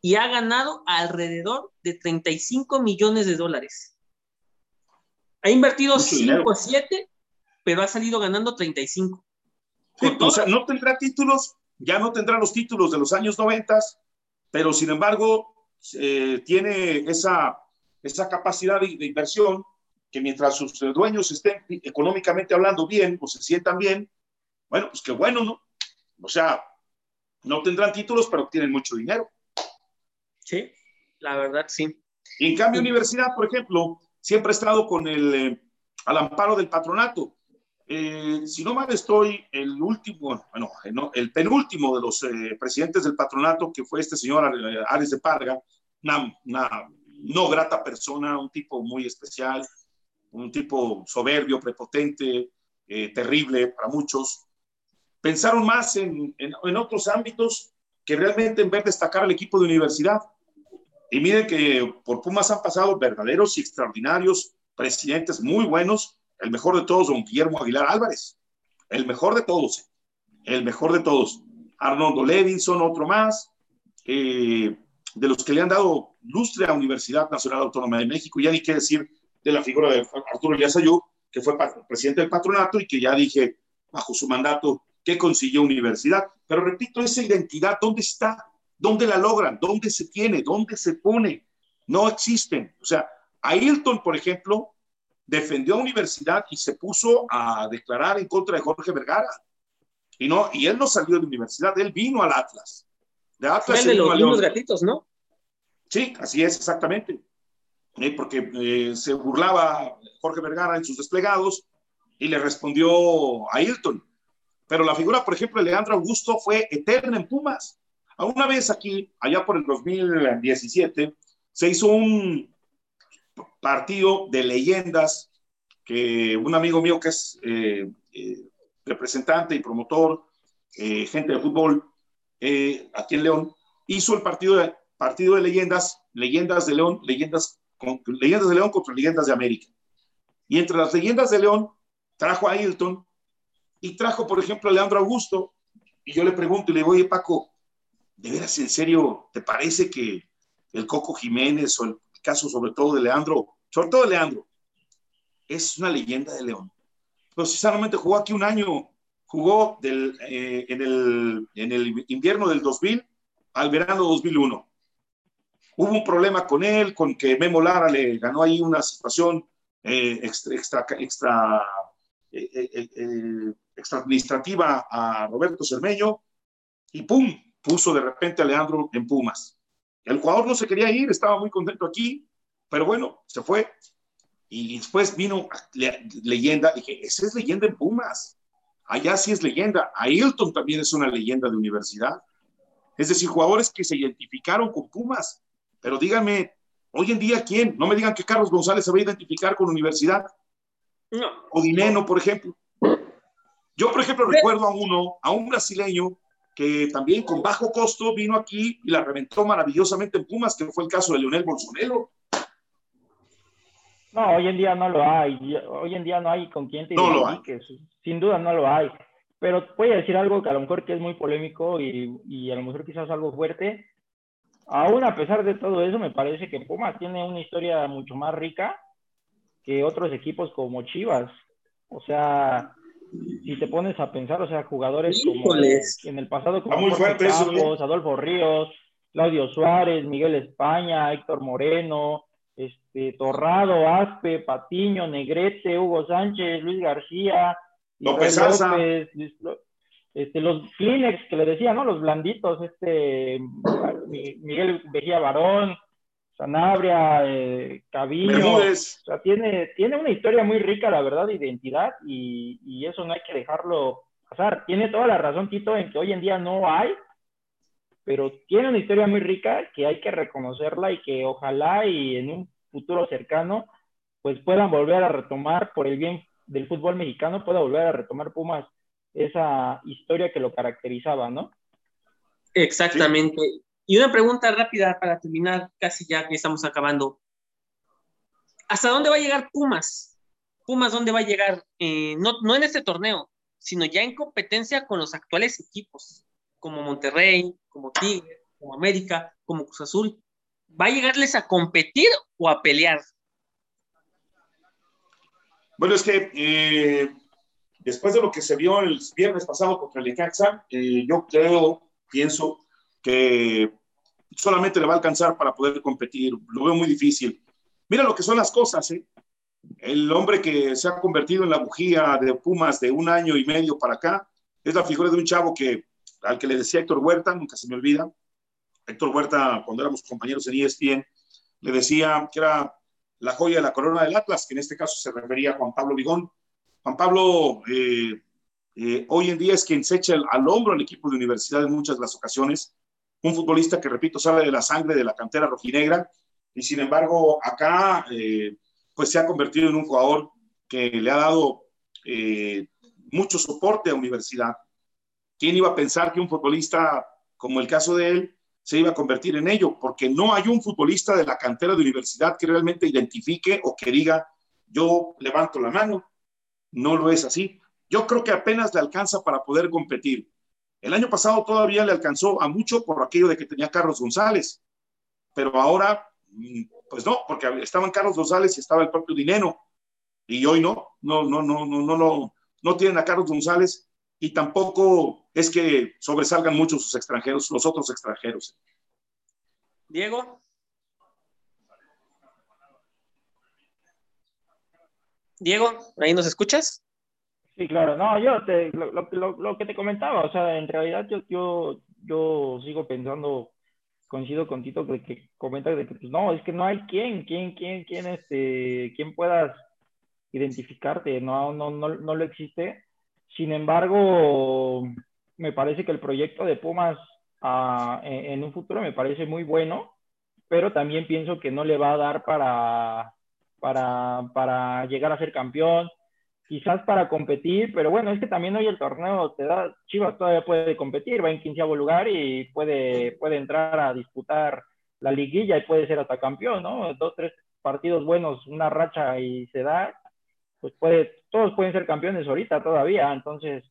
Y ha ganado alrededor de 35 millones de dólares. Ha invertido 5 o 7 pero ha salido ganando 35. o sea, no tendrá títulos, ya no tendrá los títulos de los años 90, pero sin embargo eh, tiene esa, esa capacidad de, inversión que mientras sus dueños estén económicamente hablando bien o se sientan bien, bueno, pues qué bueno, ¿no? O sea, no tendrán títulos, pero tienen mucho dinero. Sí, la verdad, sí. Y en cambio, universidad, por ejemplo, siempre ha estado con el, eh, al amparo del patronato. Eh, si no mal estoy, el último, bueno, el penúltimo de los eh, presidentes del patronato, que fue este señor Ares de Parga, una, no grata persona, un tipo muy especial, un tipo soberbio, prepotente, eh, terrible para muchos, pensaron más en, en, otros ámbitos que realmente en ver destacar al equipo de universidad. Y miren que por Pumas han pasado verdaderos y extraordinarios presidentes muy buenos, el mejor de todos, don Guillermo Aguilar Álvarez. El mejor de todos. El mejor de todos. Arnoldo Levinson, otro más. Eh, de los que le han dado lustre a Universidad Nacional Autónoma de México. Ya ni qué decir de la figura de Arturo Elías Ayú, que fue presidente del patronato y que ya dije, bajo su mandato, que consiguió universidad. Pero repito, esa identidad, ¿dónde está? ¿Dónde la logran? ¿Dónde se tiene? ¿Dónde se pone? No existen. O sea, Ailton, por ejemplo, defendió a Universidad y se puso a declarar en contra de Jorge Vergara. Y, no, y él no salió de la universidad, él vino al Atlas. De Atlas de los gatitos, ¿no? Sí, así es, exactamente. Eh, porque eh, se burlaba Jorge Vergara en sus desplegados y le respondió a Hilton. Pero la figura, por ejemplo, de Leandro Augusto fue eterna en Pumas. A una vez aquí, allá por el 2017, se hizo un, partido de leyendas que un amigo mío que es eh, eh, representante y promotor, eh, gente de fútbol aquí en León, hizo el partido de, partido de leyendas, leyendas de León, leyendas, con, leyendas de León contra leyendas de América. Y entre las leyendas de León trajo a Ailton y trajo, por ejemplo, a Leandro Augusto. Y yo le pregunto y le digo, oye Paco, ¿de veras en serio te parece que el Coco Jiménez o el caso sobre todo de Leandro, sobre todo de Leandro, es una leyenda de León. Precisamente jugó aquí un año, jugó del, eh, en, el, en, el, invierno del 2000 al verano 2001. Hubo un problema con él, con que Memo Lara le ganó ahí una situación eh, extra, extra, extra, eh, extra, administrativa a Roberto Cermeño y ¡pum! puso de repente a Leandro en Pumas. El jugador no se quería ir, estaba muy contento aquí, pero bueno, se fue. Y después vino leyenda, dije, esa es leyenda en Pumas. Allá sí es leyenda. Ailton también es una leyenda de universidad. Es decir, jugadores que se identificaron con Pumas. Pero díganme, hoy en día, ¿quién? No me digan que Carlos González se va a identificar con universidad. No. O Dineno, por ejemplo. Yo, por ejemplo, recuerdo a uno, a un brasileño que también con bajo costo vino aquí y la reventó maravillosamente en Pumas, que fue el caso de Leonel Bolsonaro. No, hoy en día no lo hay. Hoy en día no hay con quién te no lo hay. Sin duda no lo hay. Pero voy a decir algo que a lo mejor que es muy polémico y, y a lo mejor quizás algo fuerte. Aún a pesar de todo eso, me parece que Pumas tiene una historia mucho más rica que otros equipos como Chivas. O sea, si te pones a pensar, o sea, jugadores como en el pasado como muy fuerte Campos, Adolfo Ríos, Claudio Suárez, Miguel España, Héctor Moreno, este, Torrado, Aspe, Patiño, Negrete, Hugo Sánchez, Luis García, López, López este, los Kleenex que le decía, ¿no? Los blanditos, este, Miguel Vejía Barón, Sanabria, eh, Cabillo. O sea, tiene, tiene una historia muy rica, la verdad, de identidad y, y, eso no hay que dejarlo pasar. Tiene toda la razón, Tito, en que hoy en día no hay, pero tiene una historia muy rica que hay que reconocerla y que ojalá y en un futuro cercano pues puedan volver a retomar por el bien del fútbol mexicano, pueda volver a retomar Pumas esa historia que lo caracterizaba, ¿no? Exactamente. Y una pregunta rápida para terminar, casi ya que estamos acabando. ¿Hasta dónde va a llegar Pumas? Pumas, ¿dónde va a llegar? Eh, no, no en este torneo, sino ya en competencia con los actuales equipos, como Monterrey, como Tigre, como América, como Cruz Azul. ¿Va a llegarles a competir o a pelear? Bueno, es que eh, después de lo que se vio el viernes pasado contra el Icaxa, eh, yo creo, pienso que solamente le va a alcanzar para poder competir. Lo veo muy difícil. Mira lo que son las cosas, ¿eh? El hombre que se ha convertido en la bujía de Pumas de un año y medio para acá es la figura de un chavo que, al que le decía Héctor Huerta, nunca se me olvida. Héctor Huerta, cuando éramos compañeros en ESPN, le decía que era la joya de la corona del Atlas, que en este caso se refería a Juan Pablo Vigón. Juan Pablo eh, eh, hoy en día es quien se echa al hombro al equipo de universidad en muchas de las ocasiones un futbolista que, repito, sabe de la sangre de la cantera rojinegra y sin embargo acá eh, pues se ha convertido en un jugador que le ha dado mucho soporte a universidad. ¿Quién iba a pensar que un futbolista como el caso de él se iba a convertir en ello? Porque no hay un futbolista de la cantera de universidad que realmente identifique o que diga, yo levanto la mano. No lo es así. Yo creo que apenas le alcanza para poder competir. El año pasado todavía le alcanzó a mucho por aquello de que tenía Carlos González, pero ahora, mm, pues no, porque estaban Carlos González y estaba el propio Dinero, y hoy no, no, no, no, no, no, no, no tienen a Carlos González y tampoco es que sobresalgan mucho sus extranjeros, los otros extranjeros. Diego. Diego, ¿ahí nos escuchas? Sí, claro, no, yo te, lo, lo, lo, que te comentaba, o sea, en realidad yo, yo, yo sigo pensando, coincido con Tito, que, que comenta de que, pues no, es que no hay quien, quien, quien, quien, este, quien puedas identificarte, no, no, no, no lo existe. Sin embargo, me parece que el proyecto de Pumas en, en, un futuro me parece muy bueno, pero también pienso que no le va a dar para, para, para llegar a ser campeón quizás para competir, pero bueno, es que también hoy el torneo te da, Chivas todavía puede competir, va en quinceavo lugar y puede, puede entrar a disputar la liguilla y puede ser hasta campeón, ¿no? Dos, tres partidos buenos, una racha y se da, pues puede, todos pueden ser campeones ahorita todavía, entonces,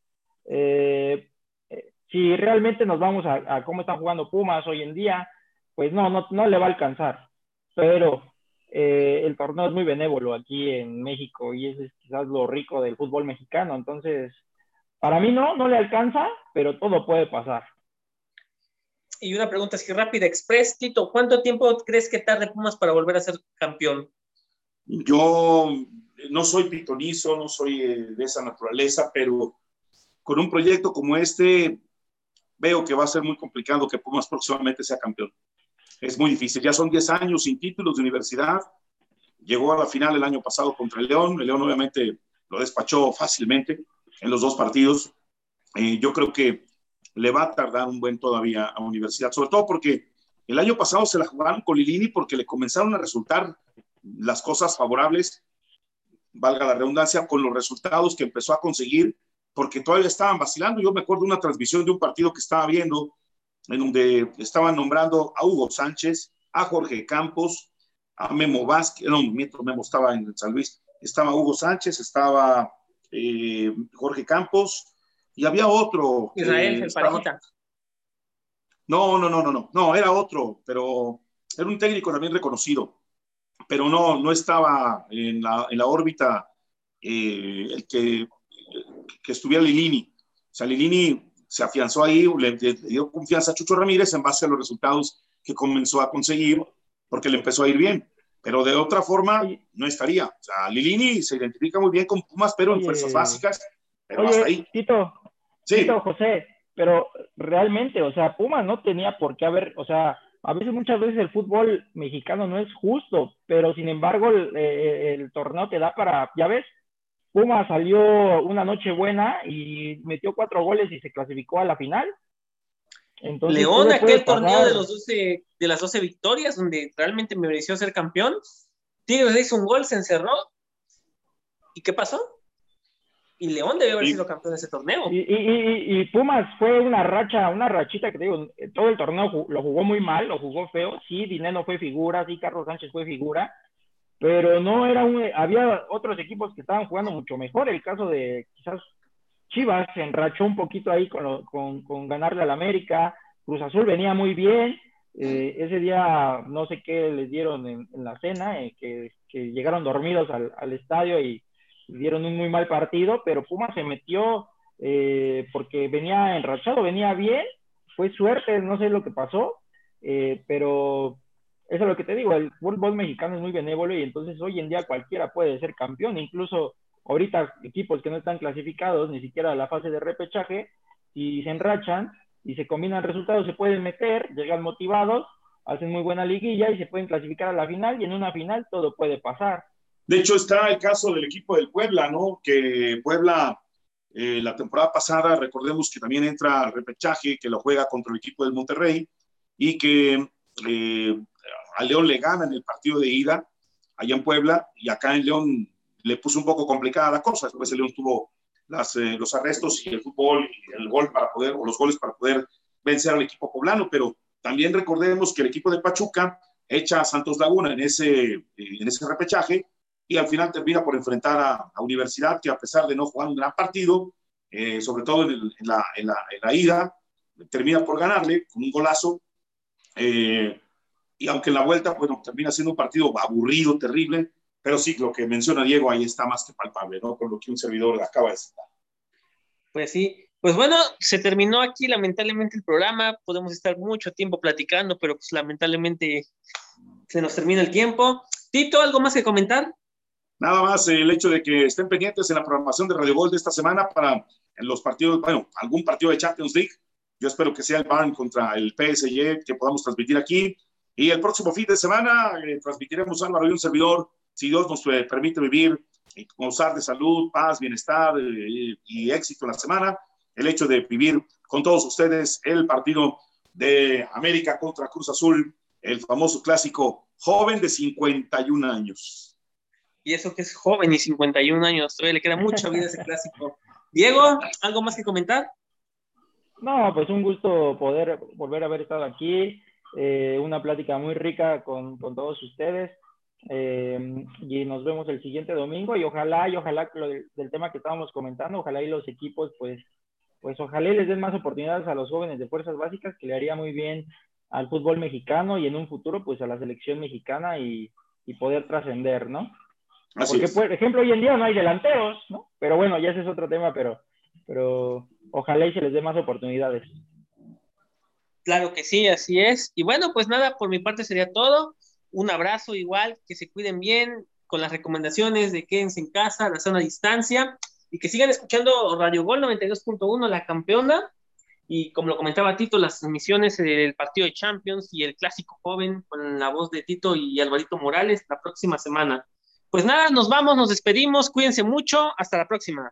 eh, eh, si realmente nos vamos a, a, cómo están jugando Pumas hoy en día, pues no, no, no le va a alcanzar, pero eh, el torneo es muy benévolo aquí en México y ese es quizás lo rico del fútbol mexicano. Entonces, para mí no, no le alcanza, pero todo puede pasar. Y una pregunta así rápida, Express, Tito, ¿cuánto tiempo crees que tarde Pumas para volver a ser campeón? Yo no soy pitonizo, no soy eh, de esa naturaleza, pero con un proyecto como este veo que va a ser muy complicado que Pumas próximamente sea campeón es muy difícil. Ya son 10 años sin títulos de universidad. Llegó a la final el año pasado contra el León. El León obviamente lo despachó fácilmente en los dos partidos. Eh, yo creo que le va a tardar un buen todavía a Universidad, sobre todo porque el año pasado se la jugaron con Lilini porque le comenzaron a resultar las cosas favorables, valga la redundancia, con los resultados que empezó a conseguir, porque todavía estaban vacilando. Yo me acuerdo de una transmisión de un partido que estaba viendo en donde estaban nombrando a Hugo Sánchez, a Jorge Campos, a Memo Vázquez, no, mientras Memo estaba en San Luis, estaba Hugo Sánchez, estaba eh, Jorge Campos, y había otro. Israel, el parejita. No, no, no, no, no, no, era otro, pero era un técnico también reconocido, pero no, no estaba en la, en la órbita eh, el que, que estuviera Lilini. O sea, Lilini se afianzó ahí, le, dio confianza a Chucho Ramírez en base a los resultados que comenzó a conseguir, porque le empezó a ir bien. Pero de otra forma, no estaría. O sea, Lilini se identifica muy bien con Pumas, pero en fuerzas básicas, pero hasta ahí. Tito, sí. Tito, José, pero realmente, o sea, Pumas no tenía por qué haber, o sea, a veces, muchas veces el fútbol mexicano no es justo, pero sin embargo el, eh, el torneo te da para, ya ves, Puma salió una noche buena y metió cuatro goles y se clasificó a la final. Entonces, León, aquel torneo de, los 12, de las 12 victorias, donde realmente me mereció ser campeón. Tigres hizo un gol, se encerró. ¿Y qué pasó? Y León debe haber sido campeón de ese torneo. Y, y, y, Pumas fue una racha, una rachita que te digo, todo el torneo lo jugó muy mal, lo jugó feo. Sí, Dineno fue figura, sí, Carlos Sánchez fue figura, pero no era un, había otros equipos que estaban jugando mucho mejor. El caso de quizás Chivas se enrachó un poquito ahí con, con, con ganarle al América. Cruz Azul venía muy bien. Eh, ese día no sé qué les dieron en, la cena, eh, que, llegaron dormidos al, estadio y dieron un muy mal partido, pero Puma se metió eh, porque venía enrachado, venía bien, fue suerte, no sé lo que pasó, pero eso es lo que te digo, el fútbol mexicano es muy benévolo y entonces hoy en día cualquiera puede ser campeón, incluso ahorita equipos que no están clasificados ni siquiera a la fase de repechaje, si se enrachan y se combinan resultados, se pueden meter, llegan motivados, hacen muy buena liguilla y se pueden clasificar a la final y en una final todo puede pasar. De hecho, está el caso del equipo del Puebla, ¿no? Que Puebla, eh, la temporada pasada, recordemos que también entra al repechaje, que lo juega contra el equipo del Monterrey y que eh, a León le gana en el partido de ida allá en Puebla y acá en León le puso un poco complicada la cosa. Después el León tuvo eh, los arrestos y el fútbol y el gol para poder, o los goles para poder vencer al equipo poblano, pero también recordemos que el equipo de Pachuca echa a Santos Laguna en ese, en ese repechaje y al final termina por enfrentar a, a Universidad, que a pesar de no jugar un gran partido, eh, sobre todo en, la, en, la, ida, termina por ganarle con un golazo. Eh, y aunque en la vuelta, bueno, termina siendo un partido aburrido, terrible, pero sí, lo que menciona Diego ahí está más que palpable, ¿no? Con lo que un servidor acaba de citar. Pues sí, pues bueno, se terminó aquí lamentablemente el programa, podemos estar mucho tiempo platicando, pero pues lamentablemente se nos termina el tiempo. Tito, ¿algo más que comentar? Nada más el hecho de que estén pendientes en la programación de Radio Gol de esta semana para los partidos, bueno, algún partido de Champions League. Yo espero que sea el Bayern contra el PSG que podamos transmitir aquí. Y el próximo fin de semana eh, transmitiremos Álvaro y un servidor, si Dios nos eh, permite vivir y gozar de salud, paz, bienestar eh, y éxito en la semana, el hecho de vivir con todos ustedes el partido de América contra Cruz Azul, el famoso clásico joven de 51 años. Y eso que es joven y 51 años, todavía le queda mucha vida a ese clásico. Diego, ¿algo más que comentar? No, pues un gusto poder volver a haber estado aquí. Eh, una plática muy rica con, con todos ustedes. Eh, y nos vemos el siguiente domingo y ojalá y ojalá lo del, tema que estábamos comentando, ojalá y los equipos pues pues ojalá les den más oportunidades a los jóvenes de fuerzas básicas que le haría muy bien al fútbol mexicano y en un futuro pues a la selección mexicana y, y poder trascender, ¿no? Porque por ejemplo hoy en día no hay delanteros, ¿no? Pero bueno, ya ese es otro tema, pero pero ojalá y se les dé más oportunidades. Claro que sí, así es. Y bueno, pues nada, por mi parte sería todo. Un abrazo igual, que se cuiden bien con las recomendaciones de quédense en casa, la zona distancia y que sigan escuchando Radio Gol 92.1, la campeona. Y como lo comentaba Tito, las transmisiones del partido de Champions y el clásico joven con la voz de Tito y Alvarito Morales la próxima semana. Pues nada, nos vamos, nos despedimos, cuídense mucho, hasta la próxima.